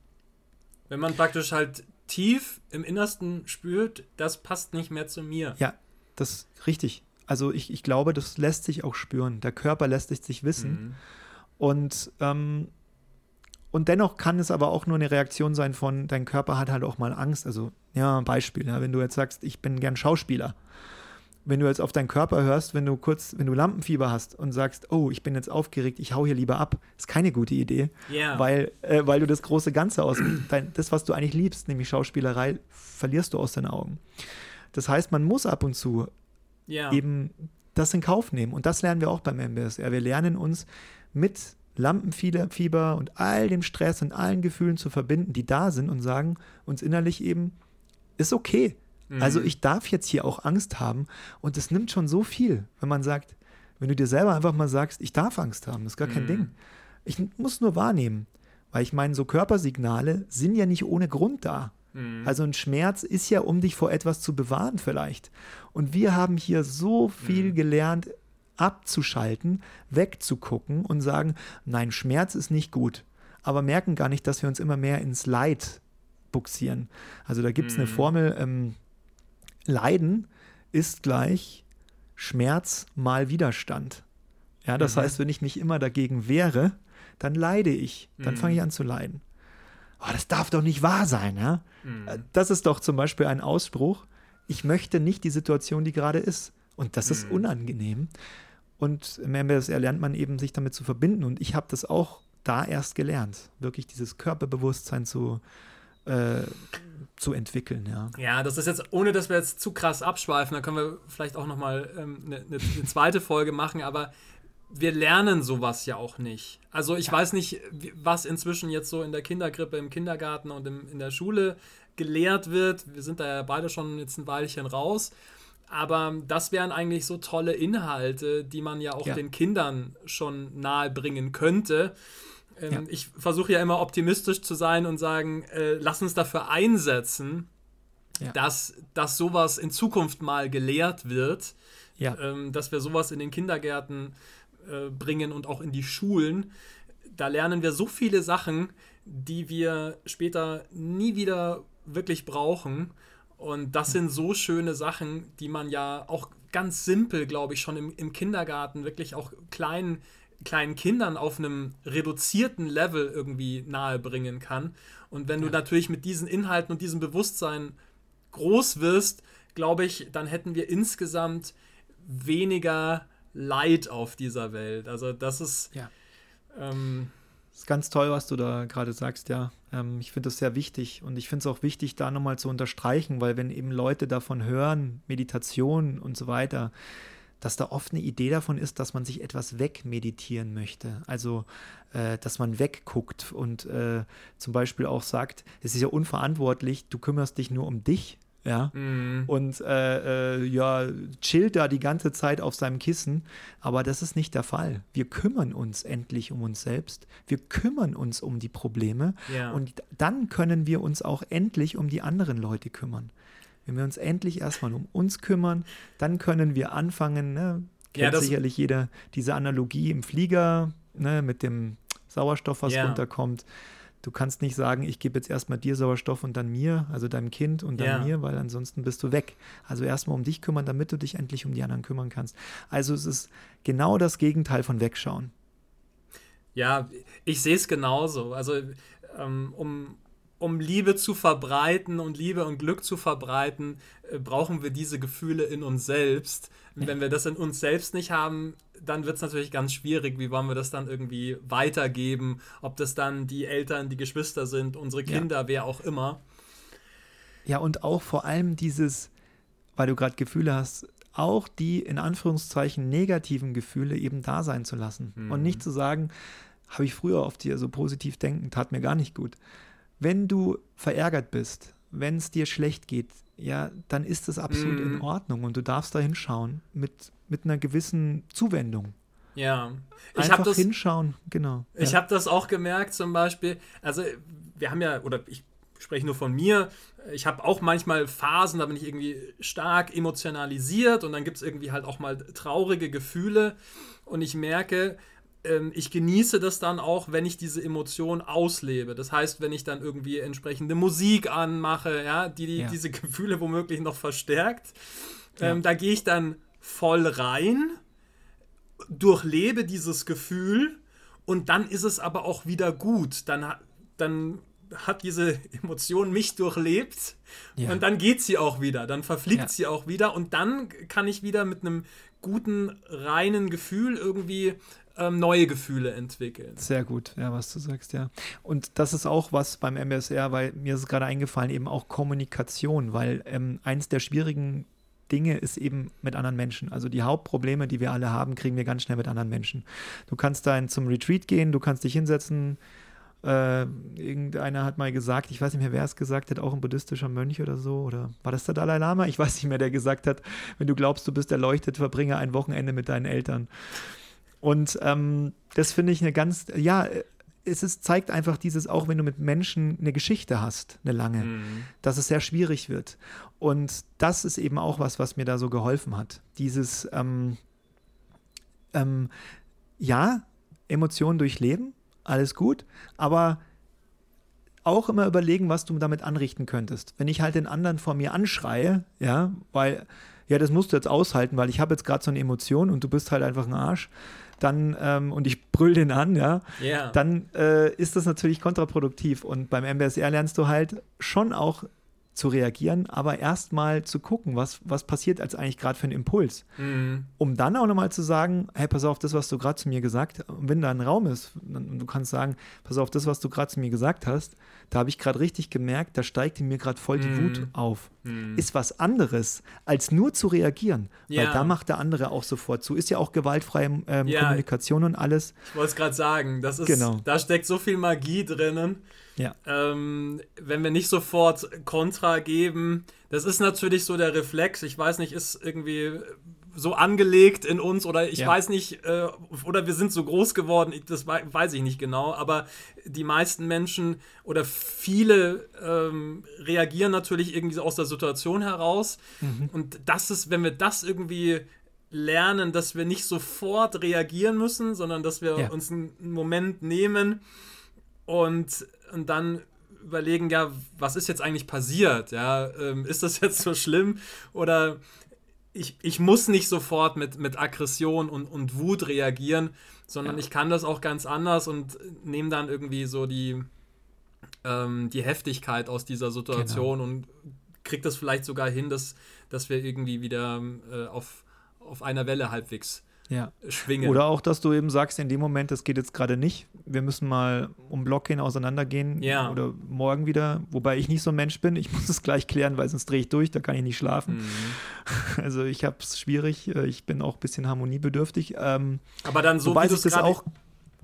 Wenn man praktisch halt tief im Innersten spürt, das passt nicht mehr zu mir. Ja, das ist richtig. Also ich, ich glaube, das lässt sich auch spüren. Der Körper lässt sich wissen. Mhm. Und, ähm, und dennoch kann es aber auch nur eine Reaktion sein von, dein Körper hat halt auch mal Angst. Also, ja, ein Beispiel, ja, wenn du jetzt sagst, ich bin gern Schauspieler wenn du jetzt auf deinen Körper hörst, wenn du kurz, wenn du Lampenfieber hast und sagst, oh, ich bin jetzt aufgeregt, ich hau hier lieber ab, ist keine gute Idee, yeah. weil, äh, weil du das große Ganze aus, dein, das, was du eigentlich liebst, nämlich Schauspielerei, verlierst du aus den Augen. Das heißt, man muss ab und zu yeah. eben das in Kauf nehmen. Und das lernen wir auch beim MBSR. Wir lernen uns mit Lampenfieber und all dem Stress und allen Gefühlen zu verbinden, die da sind und sagen uns innerlich eben, ist okay also mhm. ich darf jetzt hier auch Angst haben und es nimmt schon so viel, wenn man sagt, wenn du dir selber einfach mal sagst, ich darf Angst haben, das ist gar kein mhm. Ding. Ich muss nur wahrnehmen, weil ich meine, so Körpersignale sind ja nicht ohne Grund da. Mhm. Also ein Schmerz ist ja, um dich vor etwas zu bewahren vielleicht. Und wir haben hier so viel mhm. gelernt, abzuschalten, wegzugucken und sagen, nein, Schmerz ist nicht gut. Aber merken gar nicht, dass wir uns immer mehr ins Leid buxieren. Also da gibt es eine mhm. Formel, ähm, Leiden ist gleich Schmerz mal Widerstand. Ja, das mhm. heißt, wenn ich mich immer dagegen wehre, dann leide ich. Dann mhm. fange ich an zu leiden. Oh, das darf doch nicht wahr sein, ja? Mhm. Äh, das ist doch zum Beispiel ein Ausspruch. Ich möchte nicht die Situation, die gerade ist. Und das ist mhm. unangenehm. Und im MBSR lernt man eben, sich damit zu verbinden. Und ich habe das auch da erst gelernt, wirklich dieses Körperbewusstsein zu, äh, zu entwickeln, ja. Ja, das ist jetzt, ohne dass wir jetzt zu krass abschweifen, da können wir vielleicht auch nochmal ähm, eine, eine, zweite Folge machen, aber wir lernen sowas ja auch nicht. Also ich ja. weiß nicht, was inzwischen jetzt so in der Kindergrippe, im Kindergarten und im, in der Schule gelehrt wird. Wir sind da ja beide schon jetzt ein Weilchen raus. Aber das wären eigentlich so tolle Inhalte, die man ja auch ja. den Kindern schon nahe bringen könnte. Ähm, ja. Ich versuche ja immer optimistisch zu sein und sagen, äh, lass uns dafür einsetzen, dass, dass sowas in Zukunft mal gelehrt wird, ähm, dass wir sowas in den Kindergärten äh, bringen und auch in die Schulen. Da lernen wir so viele Sachen, die wir später nie wieder wirklich brauchen. Und das sind so schöne Sachen, die man ja auch ganz simpel, glaube ich, schon im, im Kindergarten wirklich auch kleinen, kleinen Kindern auf einem reduzierten Level irgendwie nahebringen kann. Und wenn ja. du natürlich mit diesen Inhalten und diesem Bewusstsein groß wirst, glaube ich, dann hätten wir insgesamt weniger Leid auf dieser Welt. Also das ist. Ja. Ähm, das ist ganz toll, was du da gerade sagst, ja. Ähm, ich finde das sehr wichtig und ich finde es auch wichtig, da nochmal zu unterstreichen, weil wenn eben Leute davon hören, Meditation und so weiter, dass da oft eine Idee davon ist, dass man sich etwas wegmeditieren möchte. Also, äh, dass man wegguckt und äh, zum Beispiel auch sagt, es ist ja unverantwortlich, du kümmerst dich nur um dich ja, mhm. und äh, äh, ja, chillt da die ganze Zeit auf seinem Kissen. Aber das ist nicht der Fall. Wir kümmern uns endlich um uns selbst. Wir kümmern uns um die Probleme. Ja. Und dann können wir uns auch endlich um die anderen Leute kümmern. Wenn wir uns endlich erstmal um uns kümmern, dann können wir anfangen, ne? kennt ja, sicherlich jeder diese Analogie im Flieger ne? mit dem Sauerstoff, was ja. runterkommt du kannst nicht sagen, ich gebe jetzt erstmal dir Sauerstoff und dann mir, also deinem Kind und dann ja. mir, weil ansonsten bist du weg. Also erstmal um dich kümmern, damit du dich endlich um die anderen kümmern kannst. Also es ist genau das Gegenteil von wegschauen. Ja, ich sehe es genauso. Also ähm, um, um Liebe zu verbreiten und Liebe und Glück zu verbreiten, äh, brauchen wir diese Gefühle in uns selbst. Ja. Wenn wir das in uns selbst nicht haben, dann wird es natürlich ganz schwierig. Wie wollen wir das dann irgendwie weitergeben? Ob das dann die Eltern, die Geschwister sind, unsere Kinder, ja. wer auch immer. Ja, und auch vor allem dieses, weil du gerade Gefühle hast, auch die in Anführungszeichen negativen Gefühle eben da sein zu lassen. Mhm. Und nicht zu sagen, habe ich früher auf dir so positiv denken, tat mir gar nicht gut. Wenn du verärgert bist, wenn es dir schlecht geht, ja, dann ist das absolut mm. in Ordnung und du darfst da hinschauen mit, mit einer gewissen Zuwendung. Ja, ich einfach das, hinschauen, genau. Ich ja. habe das auch gemerkt, zum Beispiel. Also, wir haben ja, oder ich spreche nur von mir, ich habe auch manchmal Phasen, da bin ich irgendwie stark emotionalisiert und dann gibt es irgendwie halt auch mal traurige Gefühle und ich merke, ähm, ich genieße das dann auch, wenn ich diese Emotion auslebe. Das heißt, wenn ich dann irgendwie entsprechende Musik anmache, ja, die, die ja. diese Gefühle womöglich noch verstärkt, ja. ähm, da gehe ich dann voll rein, durchlebe dieses Gefühl und dann ist es aber auch wieder gut. Dann, dann hat diese Emotion mich durchlebt ja. und dann geht sie auch wieder, dann verfliegt ja. sie auch wieder und dann kann ich wieder mit einem guten, reinen Gefühl irgendwie ähm, neue Gefühle entwickeln. Sehr gut, ja, was du sagst, ja. Und das ist auch was beim MBSR, weil mir ist gerade eingefallen, eben auch Kommunikation, weil ähm, eins der schwierigen Dinge ist eben mit anderen Menschen. Also die Hauptprobleme, die wir alle haben, kriegen wir ganz schnell mit anderen Menschen. Du kannst dann zum Retreat gehen, du kannst dich hinsetzen. Äh, irgendeiner hat mal gesagt, ich weiß nicht mehr, wer es gesagt hat, auch ein buddhistischer Mönch oder so, oder war das der Dalai Lama? Ich weiß nicht mehr, der gesagt hat, wenn du glaubst, du bist erleuchtet, verbringe ein Wochenende mit deinen Eltern. Und ähm, das finde ich eine ganz, ja, es ist, zeigt einfach dieses, auch wenn du mit Menschen eine Geschichte hast, eine lange, mhm. dass es sehr schwierig wird. Und das ist eben auch was, was mir da so geholfen hat. Dieses, ähm, ähm, ja, Emotionen durchleben, alles gut, aber auch immer überlegen, was du damit anrichten könntest. Wenn ich halt den anderen vor mir anschreie, ja, weil, ja, das musst du jetzt aushalten, weil ich habe jetzt gerade so eine Emotion und du bist halt einfach ein Arsch, dann ähm, und ich brüll den an, ja, yeah. dann äh, ist das natürlich kontraproduktiv. Und beim MBSR lernst du halt schon auch zu reagieren, aber erstmal zu gucken, was, was passiert als eigentlich gerade für einen Impuls. Mhm. Um dann auch nochmal zu sagen, hey, pass auf, das, was du gerade zu mir gesagt hast, wenn da ein Raum ist, und du kannst sagen, pass auf, das, was du gerade zu mir gesagt hast, da habe ich gerade richtig gemerkt, da steigt in mir gerade voll die mm. Wut auf. Mm. Ist was anderes, als nur zu reagieren. Ja. Weil da macht der andere auch sofort zu. Ist ja auch gewaltfreie ähm, ja. Kommunikation und alles. Ich wollte es gerade sagen, das ist, genau. da steckt so viel Magie drinnen. Ja. Ähm, wenn wir nicht sofort Kontra geben, das ist natürlich so der Reflex. Ich weiß nicht, ist irgendwie so angelegt in uns oder ich ja. weiß nicht, äh, oder wir sind so groß geworden, das weiß ich nicht genau, aber die meisten Menschen oder viele ähm, reagieren natürlich irgendwie aus der Situation heraus. Mhm. Und das ist, wenn wir das irgendwie lernen, dass wir nicht sofort reagieren müssen, sondern dass wir ja. uns einen Moment nehmen und, und dann überlegen, ja, was ist jetzt eigentlich passiert? Ja, ähm, ist das jetzt so schlimm? Oder ich, ich muss nicht sofort mit, mit Aggression und, und Wut reagieren, sondern ja. ich kann das auch ganz anders und nehme dann irgendwie so die, ähm, die Heftigkeit aus dieser Situation genau. und kriege das vielleicht sogar hin, dass, dass wir irgendwie wieder äh, auf, auf einer Welle halbwegs ja. schwingen. Oder auch, dass du eben sagst, in dem Moment, das geht jetzt gerade nicht, wir müssen mal um Block gehen, auseinandergehen ja. oder morgen wieder, wobei ich nicht so ein Mensch bin, ich muss es gleich klären, weil sonst drehe ich durch, da kann ich nicht schlafen. Mhm. Also ich habe es schwierig, äh, ich bin auch ein bisschen harmoniebedürftig. Ähm, Aber dann so, wobei sich das auch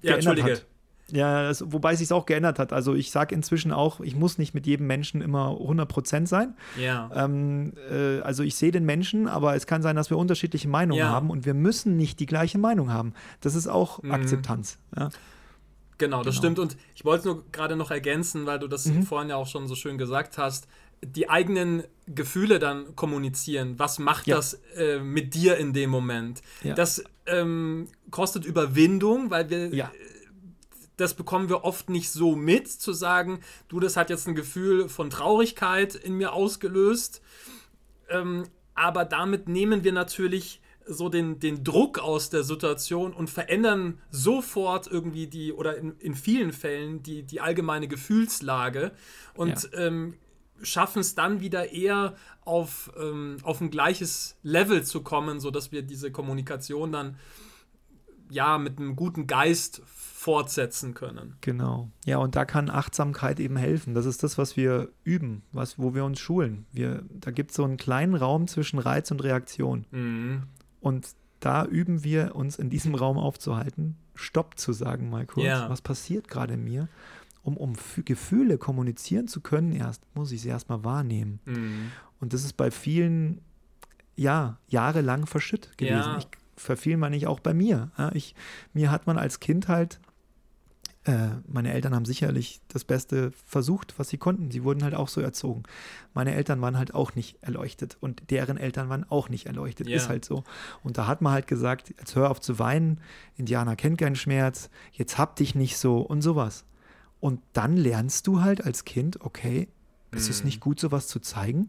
ja, Entschuldige. Hat. Ja, das, wobei sich auch geändert hat. Also ich sage inzwischen auch, ich muss nicht mit jedem Menschen immer 100% sein. Ja. Ähm, äh, also ich sehe den Menschen, aber es kann sein, dass wir unterschiedliche Meinungen ja. haben und wir müssen nicht die gleiche Meinung haben. Das ist auch mhm. Akzeptanz. Ja. Genau, das genau. stimmt. Und ich wollte es nur gerade noch ergänzen, weil du das mhm. vorhin ja auch schon so schön gesagt hast. Die eigenen Gefühle dann kommunizieren. Was macht ja. das äh, mit dir in dem Moment? Ja. Das ähm, kostet Überwindung, weil wir ja das bekommen wir oft nicht so mit, zu sagen, du, das hat jetzt ein Gefühl von Traurigkeit in mir ausgelöst. Ähm, aber damit nehmen wir natürlich so den, den Druck aus der Situation und verändern sofort irgendwie die, oder in, in vielen Fällen die, die allgemeine Gefühlslage und ja. ähm, schaffen es dann wieder eher auf, ähm, auf ein gleiches Level zu kommen, sodass wir diese Kommunikation dann ja mit einem guten Geist fortsetzen können. Genau. Ja, und da kann Achtsamkeit eben helfen. Das ist das, was wir üben, was, wo wir uns schulen. Wir, da gibt es so einen kleinen Raum zwischen Reiz und Reaktion. Mhm. Und da üben wir uns in diesem Raum aufzuhalten, Stopp zu sagen mal kurz. Ja. Was passiert gerade in mir? Um, um Gefühle kommunizieren zu können, erst muss ich sie erstmal wahrnehmen. Mhm. Und das ist bei vielen, ja, jahrelang verschütt gewesen. Ja. Ich verfiel man nicht auch bei mir. Ich, mir hat man als Kind halt meine Eltern haben sicherlich das Beste versucht, was sie konnten. Sie wurden halt auch so erzogen. Meine Eltern waren halt auch nicht erleuchtet und deren Eltern waren auch nicht erleuchtet. Ja. Ist halt so. Und da hat man halt gesagt, jetzt hör auf zu weinen, Indianer kennt keinen Schmerz, jetzt hab dich nicht so und sowas. Und dann lernst du halt als Kind, okay, es mhm. ist nicht gut, sowas zu zeigen.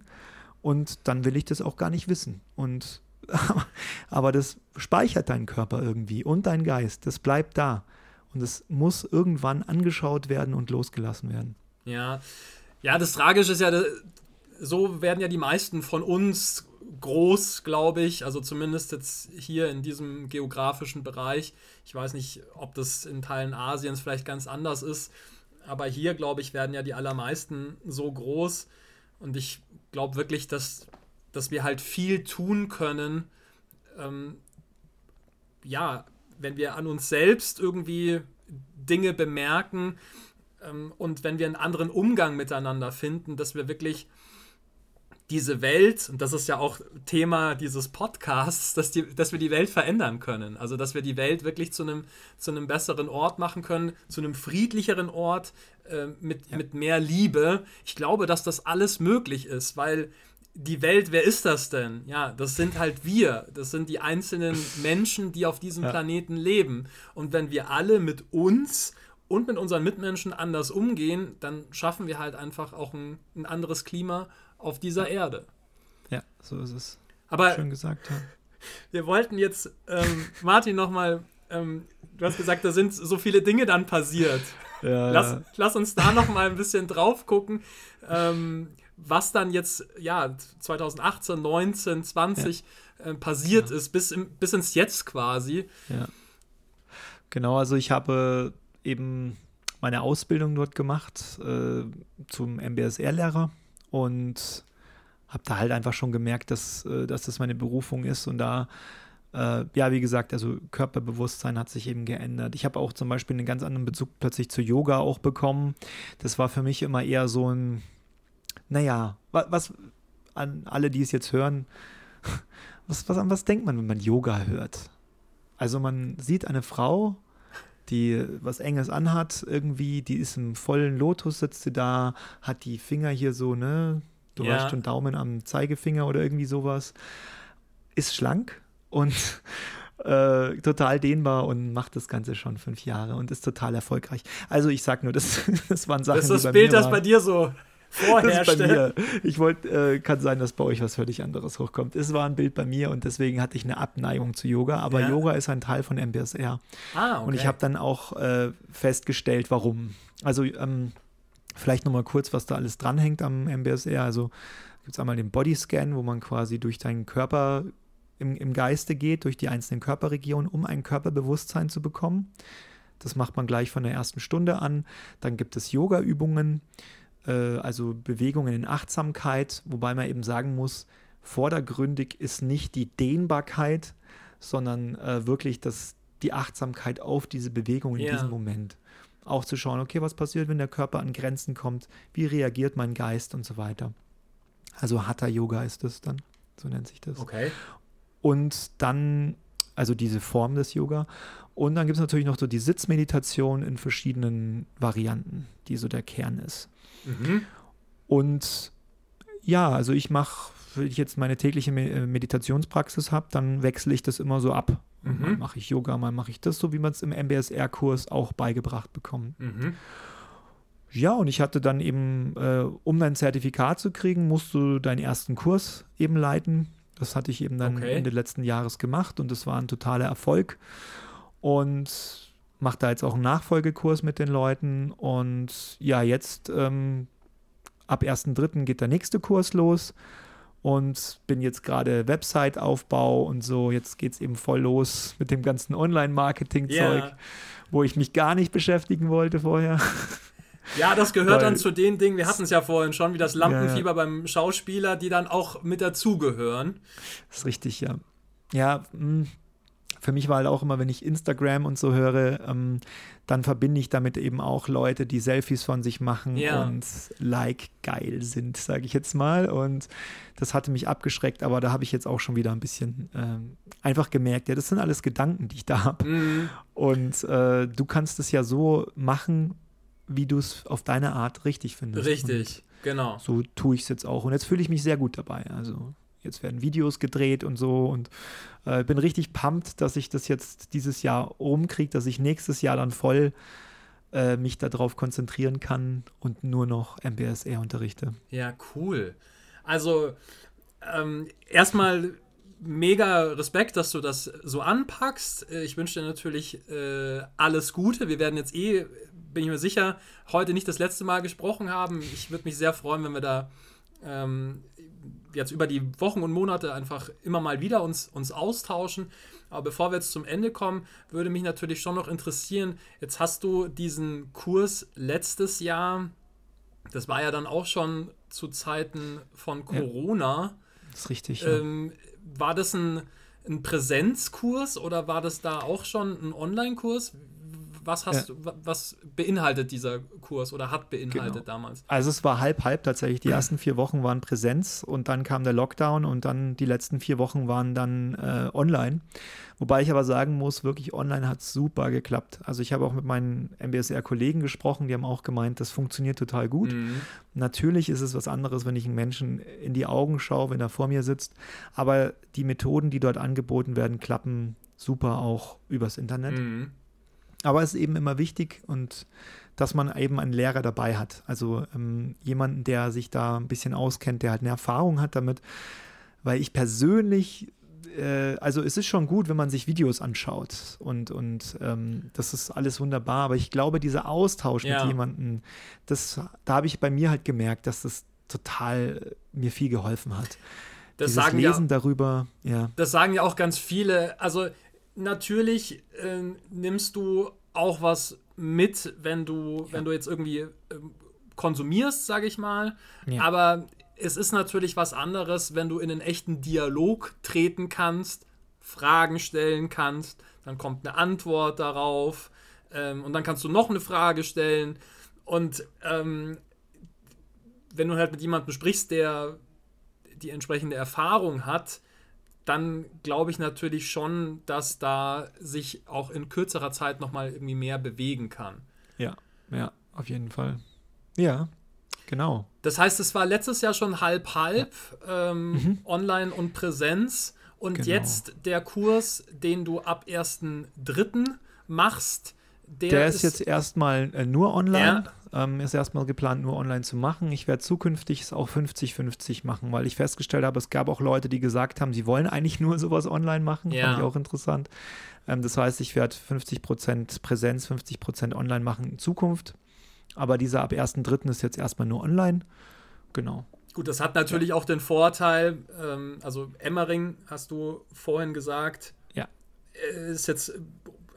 Und dann will ich das auch gar nicht wissen. Und aber das speichert deinen Körper irgendwie und dein Geist. Das bleibt da. Und es muss irgendwann angeschaut werden und losgelassen werden. Ja, ja, das Tragische ist ja, so werden ja die meisten von uns groß, glaube ich. Also zumindest jetzt hier in diesem geografischen Bereich. Ich weiß nicht, ob das in Teilen Asiens vielleicht ganz anders ist. Aber hier, glaube ich, werden ja die allermeisten so groß. Und ich glaube wirklich, dass, dass wir halt viel tun können, ähm, ja, wenn wir an uns selbst irgendwie Dinge bemerken ähm, und wenn wir einen anderen Umgang miteinander finden, dass wir wirklich diese Welt, und das ist ja auch Thema dieses Podcasts, dass, die, dass wir die Welt verändern können. Also, dass wir die Welt wirklich zu einem, zu einem besseren Ort machen können, zu einem friedlicheren Ort äh, mit, ja. mit mehr Liebe. Ich glaube, dass das alles möglich ist, weil die Welt, wer ist das denn? Ja, das sind halt wir. Das sind die einzelnen Menschen, die auf diesem ja. Planeten leben. Und wenn wir alle mit uns und mit unseren Mitmenschen anders umgehen, dann schaffen wir halt einfach auch ein, ein anderes Klima auf dieser Erde. Ja, so ist es. Aber schön gesagt. Ja. Wir wollten jetzt ähm, Martin nochmal. Ähm, du hast gesagt, da sind so viele Dinge dann passiert. Ja, lass, ja. lass uns da noch mal ein bisschen drauf gucken. Ähm, was dann jetzt, ja, 2018, 19, 20 ja. äh, passiert ja. ist, bis, im, bis ins Jetzt quasi. Ja. Genau, also ich habe eben meine Ausbildung dort gemacht äh, zum MBSR-Lehrer und habe da halt einfach schon gemerkt, dass, äh, dass das meine Berufung ist und da äh, ja, wie gesagt, also Körperbewusstsein hat sich eben geändert. Ich habe auch zum Beispiel einen ganz anderen Bezug plötzlich zu Yoga auch bekommen. Das war für mich immer eher so ein, naja, was, was an alle, die es jetzt hören, was, was, an was denkt man, wenn man Yoga hört? Also man sieht eine Frau, die was Enges anhat, irgendwie, die ist im vollen Lotus, sitzt sie da, hat die Finger hier so, ne? Du ja. weißt schon, Daumen am Zeigefinger oder irgendwie sowas. Ist schlank und äh, total dehnbar und macht das Ganze schon fünf Jahre und ist total erfolgreich. Also ich sag nur, das, das waren Sachen. Das ist das Bild, das bei dir so mir. Ich wollte, äh, kann sein, dass bei euch was völlig anderes hochkommt. Es war ein Bild bei mir und deswegen hatte ich eine Abneigung zu Yoga. Aber ja. Yoga ist ein Teil von MBSR. Ah, okay. Und ich habe dann auch äh, festgestellt, warum. Also ähm, vielleicht nochmal kurz, was da alles dranhängt am MBSR. Also gibt es einmal den Bodyscan, wo man quasi durch deinen Körper im, im Geiste geht, durch die einzelnen Körperregionen, um ein Körperbewusstsein zu bekommen. Das macht man gleich von der ersten Stunde an. Dann gibt es Yoga-Übungen, also Bewegungen in Achtsamkeit, wobei man eben sagen muss, vordergründig ist nicht die Dehnbarkeit, sondern äh, wirklich das, die Achtsamkeit auf diese Bewegung in ja. diesem Moment. Auch zu schauen, okay, was passiert, wenn der Körper an Grenzen kommt, wie reagiert mein Geist und so weiter. Also Hatha Yoga ist das dann, so nennt sich das. Okay. Und dann, also diese Form des Yoga. Und dann gibt es natürlich noch so die Sitzmeditation in verschiedenen Varianten, die so der Kern ist. Mhm. Und ja, also ich mache, wenn ich jetzt meine tägliche äh, Meditationspraxis habe, dann wechsle ich das immer so ab. Mhm. Mal mache ich Yoga, mal mache ich das, so wie man es im MBSR-Kurs auch beigebracht bekommt. Mhm. Ja, und ich hatte dann eben, äh, um dein Zertifikat zu kriegen, musst du deinen ersten Kurs eben leiten. Das hatte ich eben dann okay. Ende letzten Jahres gemacht und das war ein totaler Erfolg. Und mache da jetzt auch einen Nachfolgekurs mit den Leuten und ja, jetzt ähm, ab 1.3. geht der nächste Kurs los und bin jetzt gerade Website-Aufbau und so. Jetzt geht es eben voll los mit dem ganzen Online-Marketing-Zeug, yeah. wo ich mich gar nicht beschäftigen wollte vorher. Ja, das gehört Weil, dann zu den Dingen, wir hatten es ja vorhin schon, wie das Lampenfieber ja. beim Schauspieler, die dann auch mit dazugehören. Das ist richtig, ja. Ja, mh, hm für mich war halt auch immer, wenn ich Instagram und so höre, ähm, dann verbinde ich damit eben auch Leute, die Selfies von sich machen ja. und like geil sind, sage ich jetzt mal. Und das hatte mich abgeschreckt, aber da habe ich jetzt auch schon wieder ein bisschen ähm, einfach gemerkt, ja, das sind alles Gedanken, die ich da habe. Mhm. Und äh, du kannst es ja so machen, wie du es auf deine Art richtig findest. Richtig, und genau. So tue ich es jetzt auch. Und jetzt fühle ich mich sehr gut dabei. Also jetzt werden Videos gedreht und so und äh, bin richtig pumped, dass ich das jetzt dieses Jahr rumkriege, dass ich nächstes Jahr dann voll äh, mich darauf konzentrieren kann und nur noch MBSR unterrichte. Ja, cool. Also ähm, erstmal mega Respekt, dass du das so anpackst. Ich wünsche dir natürlich äh, alles Gute. Wir werden jetzt eh, bin ich mir sicher, heute nicht das letzte Mal gesprochen haben. Ich würde mich sehr freuen, wenn wir da ähm, jetzt über die Wochen und Monate einfach immer mal wieder uns, uns austauschen. Aber bevor wir jetzt zum Ende kommen, würde mich natürlich schon noch interessieren, jetzt hast du diesen Kurs letztes Jahr, das war ja dann auch schon zu Zeiten von Corona. Ja, das ist richtig. Ähm, war das ein, ein Präsenzkurs oder war das da auch schon ein Online-Kurs? Was hast ja. du, was beinhaltet dieser Kurs oder hat beinhaltet genau. damals? Also es war halb halb tatsächlich. Die ersten vier Wochen waren Präsenz und dann kam der Lockdown und dann die letzten vier Wochen waren dann äh, online. Wobei ich aber sagen muss, wirklich online hat super geklappt. Also ich habe auch mit meinen MBSR-Kollegen gesprochen, die haben auch gemeint, das funktioniert total gut. Mhm. Natürlich ist es was anderes, wenn ich einen Menschen in die Augen schaue, wenn er vor mir sitzt. Aber die Methoden, die dort angeboten werden, klappen super auch übers Internet. Mhm. Aber es ist eben immer wichtig und dass man eben einen Lehrer dabei hat. Also ähm, jemanden, der sich da ein bisschen auskennt, der halt eine Erfahrung hat damit. Weil ich persönlich, äh, also es ist schon gut, wenn man sich Videos anschaut und, und ähm, das ist alles wunderbar. Aber ich glaube, dieser Austausch ja. mit jemandem, das, da habe ich bei mir halt gemerkt, dass das total mir viel geholfen hat. Das Dieses sagen Lesen ja, darüber, ja. Das sagen ja auch ganz viele. Also natürlich äh, nimmst du auch was mit, wenn du, ja. wenn du jetzt irgendwie äh, konsumierst, sage ich mal. Ja. Aber es ist natürlich was anderes, wenn du in einen echten Dialog treten kannst, Fragen stellen kannst, dann kommt eine Antwort darauf ähm, und dann kannst du noch eine Frage stellen. Und ähm, wenn du halt mit jemandem sprichst, der die entsprechende Erfahrung hat, dann glaube ich natürlich schon, dass da sich auch in kürzerer Zeit nochmal irgendwie mehr bewegen kann. Ja, ja, auf jeden Fall. Ja, genau. Das heißt, es war letztes Jahr schon halb-halb, ja. ähm, mhm. online und Präsenz. Und genau. jetzt der Kurs, den du ab 1.3. machst, der, der ist, ist, jetzt erstmal äh, nur online. Ja. Ähm, ist erstmal geplant, nur online zu machen. Ich werde zukünftig es auch 50-50 machen, weil ich festgestellt habe, es gab auch Leute, die gesagt haben, sie wollen eigentlich nur sowas online machen. Ja. Fand ich auch interessant. Ähm, das heißt, ich werde 50% Präsenz, 50% online machen in Zukunft. Aber dieser ab 1.3. ist jetzt erstmal nur online. Genau. Gut, das hat natürlich auch den Vorteil, ähm, also Emmering hast du vorhin gesagt, ja. ist jetzt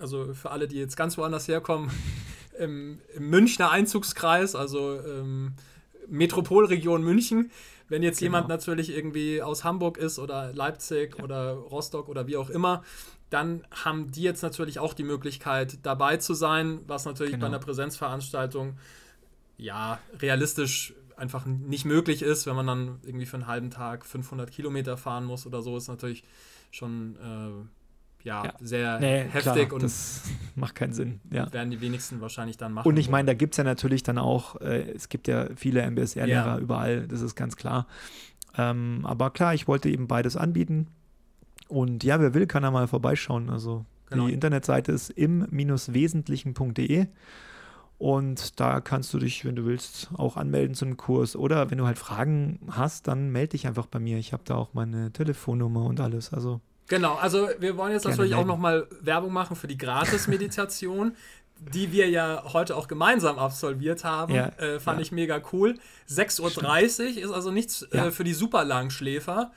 also für alle, die jetzt ganz woanders herkommen, im, im Münchner Einzugskreis, also ähm, Metropolregion München. Wenn jetzt genau. jemand natürlich irgendwie aus Hamburg ist oder Leipzig ja. oder Rostock oder wie auch immer, dann haben die jetzt natürlich auch die Möglichkeit, dabei zu sein, was natürlich genau. bei einer Präsenzveranstaltung ja realistisch einfach nicht möglich ist, wenn man dann irgendwie für einen halben Tag 500 Kilometer fahren muss oder so, ist natürlich schon äh, ja, ja, sehr nee, heftig klar, und das macht keinen Sinn. Ja. Werden die wenigsten wahrscheinlich dann machen. Und ich meine, da gibt es ja natürlich dann auch, äh, es gibt ja viele MBSR-Lehrer ja. überall, das ist ganz klar. Ähm, aber klar, ich wollte eben beides anbieten. Und ja, wer will, kann da mal vorbeischauen. Also genau. die Internetseite ist im-wesentlichen.de. Und da kannst du dich, wenn du willst, auch anmelden zu einem Kurs. Oder wenn du halt Fragen hast, dann melde dich einfach bei mir. Ich habe da auch meine Telefonnummer und alles. Also Genau, also wir wollen jetzt natürlich auch nochmal Werbung machen für die Gratis-Meditation, die wir ja heute auch gemeinsam absolviert haben. Ja, äh, fand ja. ich mega cool. 6.30 Uhr ist also nichts äh, ja. äh, für die Superlangschläfer.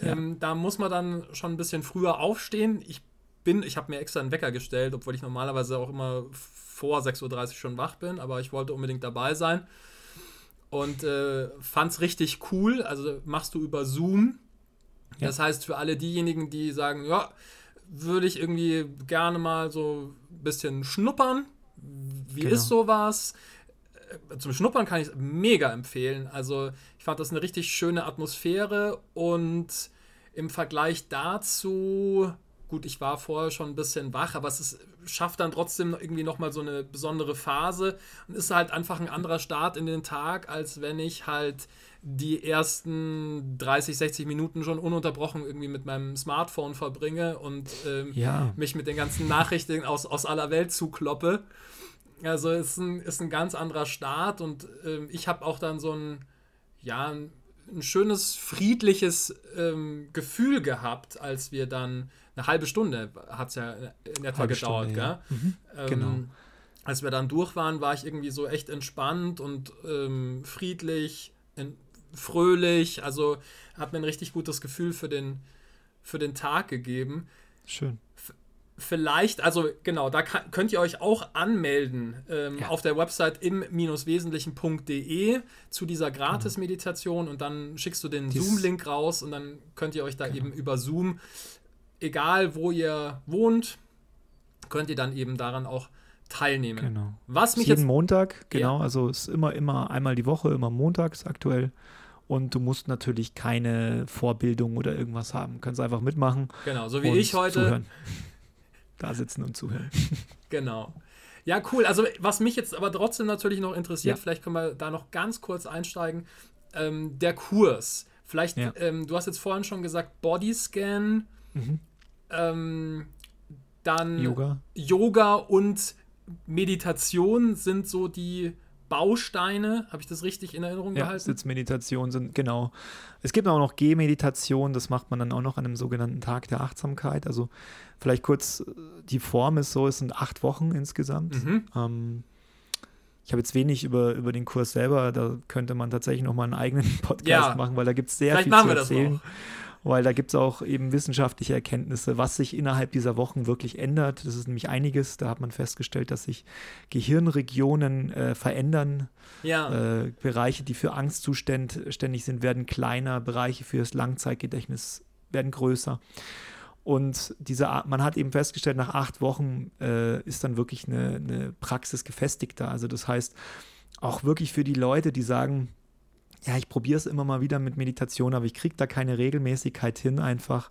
Ähm, da muss man dann schon ein bisschen früher aufstehen. Ich bin, ich habe mir extra einen Wecker gestellt, obwohl ich normalerweise auch immer vor 6.30 Uhr schon wach bin, aber ich wollte unbedingt dabei sein. Und äh, fand es richtig cool. Also machst du über Zoom ja. Das heißt, für alle diejenigen, die sagen, ja, würde ich irgendwie gerne mal so ein bisschen schnuppern. Wie genau. ist sowas? Äh, zum Schnuppern kann ich es mega empfehlen. Also, ich fand das eine richtig schöne Atmosphäre und im Vergleich dazu, gut, ich war vorher schon ein bisschen wach, aber es ist, schafft dann trotzdem irgendwie nochmal so eine besondere Phase und ist halt einfach ein anderer Start in den Tag, als wenn ich halt die ersten 30, 60 Minuten schon ununterbrochen irgendwie mit meinem Smartphone verbringe und ähm, ja. mich mit den ganzen Nachrichten aus, aus aller Welt zukloppe. Also ist ein, ist ein ganz anderer Start und ähm, ich habe auch dann so ein, ja, ein, ein schönes, friedliches ähm, Gefühl gehabt, als wir dann eine halbe Stunde hat es ja in etwa halbe gedauert, Stunde, ja. Mhm, ähm, genau. Als wir dann durch waren, war ich irgendwie so echt entspannt und ähm, friedlich, in, fröhlich. Also hat mir ein richtig gutes Gefühl für den, für den Tag gegeben. Schön. Vielleicht, also genau, da kann, könnt ihr euch auch anmelden ähm, ja. auf der Website im-wesentlichen.de zu dieser Gratis-Meditation und dann schickst du den Zoom-Link raus und dann könnt ihr euch da genau. eben über Zoom, egal wo ihr wohnt, könnt ihr dann eben daran auch teilnehmen. Genau. Was mich jeden jetzt, Montag, genau, ja. also ist immer, immer einmal die Woche, immer montags aktuell. Und du musst natürlich keine Vorbildung oder irgendwas haben. Du kannst einfach mitmachen. Genau, so wie ich heute. Zuhören. Da sitzen und zuhören. Genau. Ja, cool. Also, was mich jetzt aber trotzdem natürlich noch interessiert, ja. vielleicht können wir da noch ganz kurz einsteigen. Ähm, der Kurs. Vielleicht, ja. ähm, du hast jetzt vorhin schon gesagt, Bodyscan, mhm. ähm, dann Yoga. Yoga und Meditation sind so die Bausteine. Habe ich das richtig in Erinnerung ja, gehalten? Sitzmeditation sind, genau. Es gibt auch noch Gehmeditation, das macht man dann auch noch an einem sogenannten Tag der Achtsamkeit. Also vielleicht kurz, die Form ist so, es sind acht Wochen insgesamt. Mhm. Ähm, ich habe jetzt wenig über, über den Kurs selber, da könnte man tatsächlich noch mal einen eigenen Podcast ja. machen, weil da gibt es sehr Vielleicht viel zu erzählen. Weil da gibt es auch eben wissenschaftliche Erkenntnisse, was sich innerhalb dieser Wochen wirklich ändert. Das ist nämlich einiges. Da hat man festgestellt, dass sich Gehirnregionen äh, verändern. Ja. Äh, Bereiche, die für Angst zuständig sind, werden kleiner. Bereiche für das Langzeitgedächtnis werden größer. Und diese, man hat eben festgestellt, nach acht Wochen äh, ist dann wirklich eine, eine Praxis gefestigter. Also das heißt, auch wirklich für die Leute, die sagen, ja, ich probiere es immer mal wieder mit Meditation, aber ich kriege da keine Regelmäßigkeit hin einfach.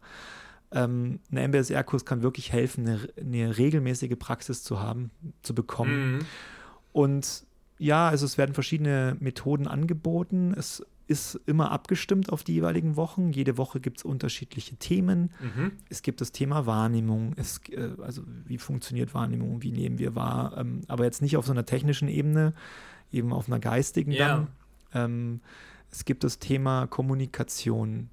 Ähm, ein MBSR-Kurs kann wirklich helfen, eine, eine, regelmäßige Praxis zu haben, zu bekommen. Mhm. Und ja, also es werden verschiedene Methoden angeboten. Es ist immer abgestimmt auf die jeweiligen Wochen. Jede Woche gibt es unterschiedliche Themen. Mhm. Es gibt das Thema Wahrnehmung, es, äh, also wie funktioniert Wahrnehmung, wie nehmen wir wahr, ähm, aber jetzt nicht auf so einer technischen Ebene, eben auf einer geistigen ja. dann. Ähm, es gibt das Thema Kommunikation,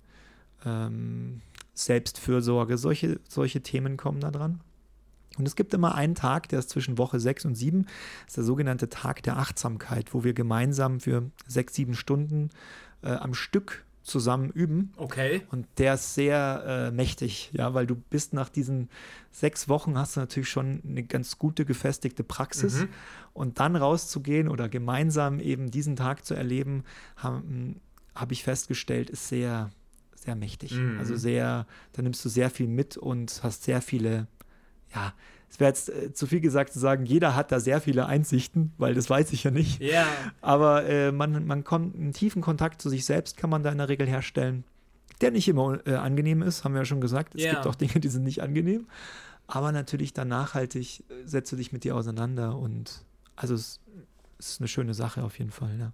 ähm, Selbstfürsorge, solche, solche Themen kommen da dran. Und es gibt immer einen Tag, der ist zwischen Woche 6 und 7, das ist der sogenannte Tag der Achtsamkeit, wo wir gemeinsam für sechs, sieben Stunden äh, am Stück zusammen üben. Okay. Und der ist sehr äh, mächtig, ja, weil du bist nach diesen sechs Wochen hast du natürlich schon eine ganz gute gefestigte Praxis. Mhm. Und dann rauszugehen oder gemeinsam eben diesen Tag zu erleben, habe hab ich festgestellt, ist sehr, sehr mächtig. Mhm. Also sehr, da nimmst du sehr viel mit und hast sehr viele, ja, es wäre jetzt äh, zu viel gesagt zu sagen, jeder hat da sehr viele Einsichten, weil das weiß ich ja nicht. Ja. Aber äh, man, man kommt, einen tiefen Kontakt zu sich selbst kann man da in der Regel herstellen, der nicht immer äh, angenehm ist, haben wir ja schon gesagt. Es ja. gibt auch Dinge, die sind nicht angenehm. Aber natürlich dann nachhaltig äh, setzt du dich mit dir auseinander und also es ist eine schöne Sache auf jeden Fall, ja.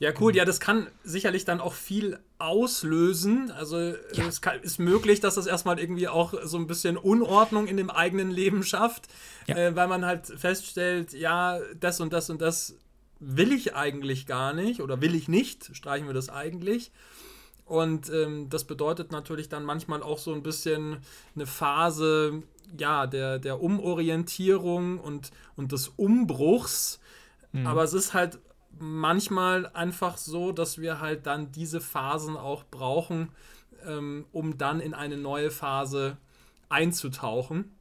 Ja, cool. Ja, das kann sicherlich dann auch viel auslösen. Also ja. es kann, ist möglich, dass das erstmal irgendwie auch so ein bisschen Unordnung in dem eigenen Leben schafft, ja. äh, weil man halt feststellt, ja, das und das und das will ich eigentlich gar nicht oder will ich nicht, streichen wir das eigentlich. Und ähm, das bedeutet natürlich dann manchmal auch so ein bisschen eine Phase, ja, der, der Umorientierung und, und des Umbruchs. Mhm. Aber es ist halt manchmal einfach so, dass wir halt dann diese Phasen auch brauchen, ähm, um dann in eine neue Phase einzutauchen.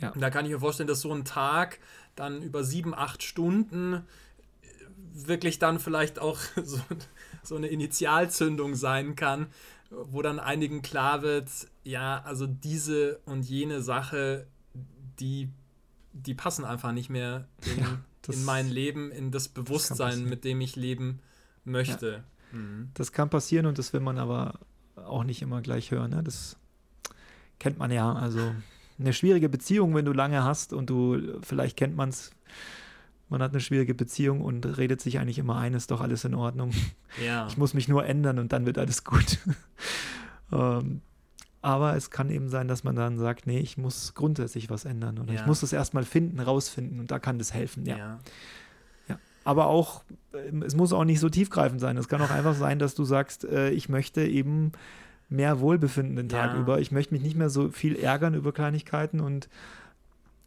Ja. Und da kann ich mir vorstellen, dass so ein Tag dann über sieben, acht Stunden äh, wirklich dann vielleicht auch so, so eine Initialzündung sein kann, wo dann einigen klar wird, ja, also diese und jene Sache, die, die passen einfach nicht mehr in, ja das, in mein Leben, in das Bewusstsein, das mit dem ich leben möchte. Ja. Mhm. Das kann passieren und das will man aber auch nicht immer gleich hören. Ne? Das kennt man ja. Also eine schwierige Beziehung, wenn du lange hast und du, vielleicht kennt man es, man hat eine schwierige Beziehung und redet sich eigentlich immer ein, ist doch alles in Ordnung. Ja. Ich muss mich nur ändern und dann wird alles gut. ähm, aber es kann eben sein, dass man dann sagt, nee, ich muss grundsätzlich was ändern oder ja. ich muss es erstmal finden, rausfinden und da kann das helfen, ja. ja. ja. Aber auch, ähm, es muss auch nicht so tiefgreifend sein. Es kann auch einfach sein, dass du sagst, äh, ich möchte eben mehr Wohlbefinden den Tag über. Ich möchte mich nicht mehr so viel ärgern über Kleinigkeiten und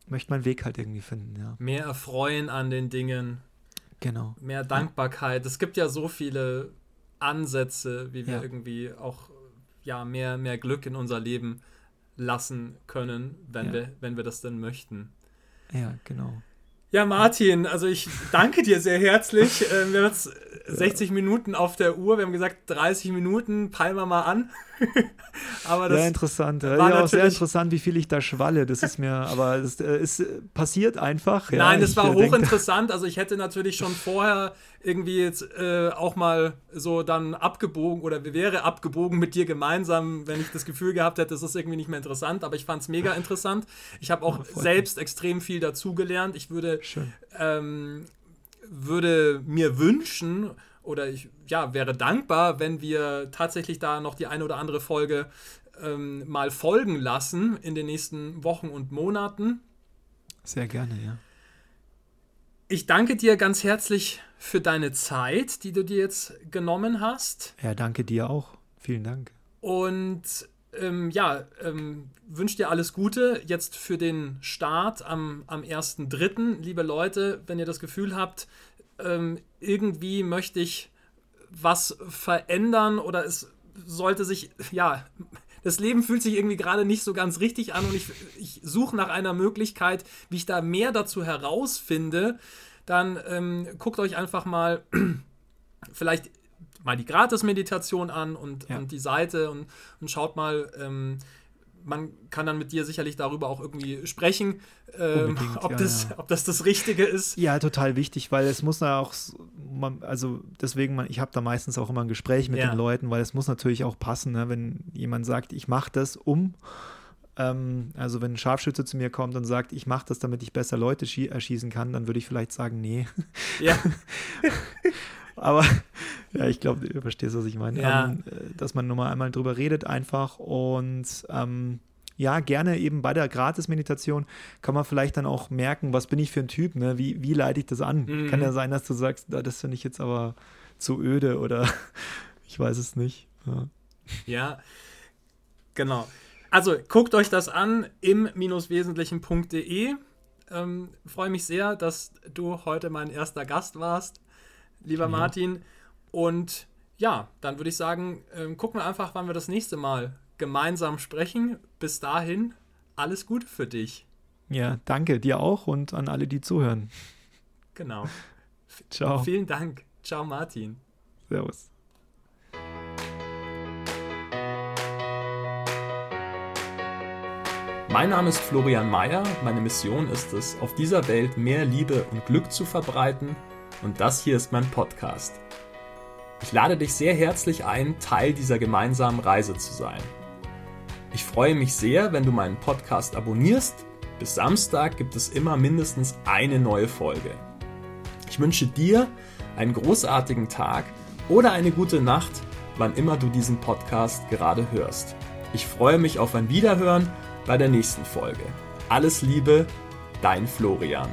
möchte meinen Weg halt irgendwie finden, ja. Mehr erfreuen an den Dingen. Genau. Mehr Dankbarkeit. Es gibt ja so viele Ansätze, wie wir irgendwie auch ja, mehr, mehr Glück in unser Leben lassen können, wenn, ja. wir, wenn wir das denn möchten. Ja, genau. Ja, Martin, also ich danke dir sehr herzlich. Ähm, wir haben jetzt 60 ja. Minuten auf der Uhr. Wir haben gesagt, 30 Minuten, peilen wir mal an. aber das sehr interessant. War ja, auch sehr interessant, wie viel ich da schwalle. Das ist mir, aber es äh, passiert einfach. Ja. Nein, es war äh, hochinteressant. Also ich hätte natürlich schon vorher irgendwie jetzt äh, auch mal so dann abgebogen oder wäre abgebogen mit dir gemeinsam, wenn ich das Gefühl gehabt hätte, das ist irgendwie nicht mehr interessant. Aber ich fand es mega interessant. Ich habe auch ja, selbst extrem viel dazugelernt. Ich würde, ähm, würde mir wünschen, oder ich ja, wäre dankbar, wenn wir tatsächlich da noch die eine oder andere Folge ähm, mal folgen lassen in den nächsten Wochen und Monaten. Sehr gerne, ja. Ich danke dir ganz herzlich für deine Zeit, die du dir jetzt genommen hast. Ja, danke dir auch. Vielen Dank. Und ähm, ja, ähm, wünsche dir alles Gute jetzt für den Start am, am 1.3. Liebe Leute, wenn ihr das Gefühl habt, ähm, irgendwie möchte ich was verändern oder es sollte sich, ja, das Leben fühlt sich irgendwie gerade nicht so ganz richtig an und ich, ich suche nach einer Möglichkeit, wie ich da mehr dazu herausfinde, dann ähm, guckt euch einfach mal vielleicht mal die Gratis-Meditation an und, ja. und die Seite und, und schaut mal, ähm, man kann dann mit dir sicherlich darüber auch irgendwie sprechen, ähm, ob, ja, das, ja. ob das das Richtige ist. Ja, total wichtig, weil es muss ja auch, man, also deswegen, man, ich habe da meistens auch immer ein Gespräch mit ja. den Leuten, weil es muss natürlich auch passen, ne? wenn jemand sagt, ich mache das um, ähm, also wenn ein Scharfschütze zu mir kommt und sagt, ich mache das, damit ich besser Leute erschießen kann, dann würde ich vielleicht sagen, nee. Ja. Aber ja, ich glaube, du verstehst, was ich meine. Ja. Ähm, äh, dass man nur mal einmal drüber redet einfach und ähm, ja, gerne eben bei der Gratis-Meditation kann man vielleicht dann auch merken, was bin ich für ein Typ, ne? wie, wie leite ich das an? Mhm. Kann ja sein, dass du sagst, das finde ich jetzt aber zu öde oder ich weiß es nicht. Ja, ja genau. Also guckt euch das an im-wesentlichen.de. Ähm, Freue mich sehr, dass du heute mein erster Gast warst lieber ja. Martin. Und ja, dann würde ich sagen, ähm, gucken wir einfach, wann wir das nächste Mal gemeinsam sprechen. Bis dahin, alles Gute für dich. Ja, danke dir auch und an alle, die zuhören. Genau. Ciao. Vielen Dank. Ciao, Martin. Servus. Mein Name ist Florian Mayer. Meine Mission ist es, auf dieser Welt mehr Liebe und Glück zu verbreiten und das hier ist mein Podcast. Ich lade dich sehr herzlich ein, Teil dieser gemeinsamen Reise zu sein. Ich freue mich sehr, wenn du meinen Podcast abonnierst. Bis Samstag gibt es immer mindestens eine neue Folge. Ich wünsche dir einen großartigen Tag oder eine gute Nacht, wann immer du diesen Podcast gerade hörst. Ich freue mich auf ein Wiederhören bei der nächsten Folge. Alles Liebe, dein Florian.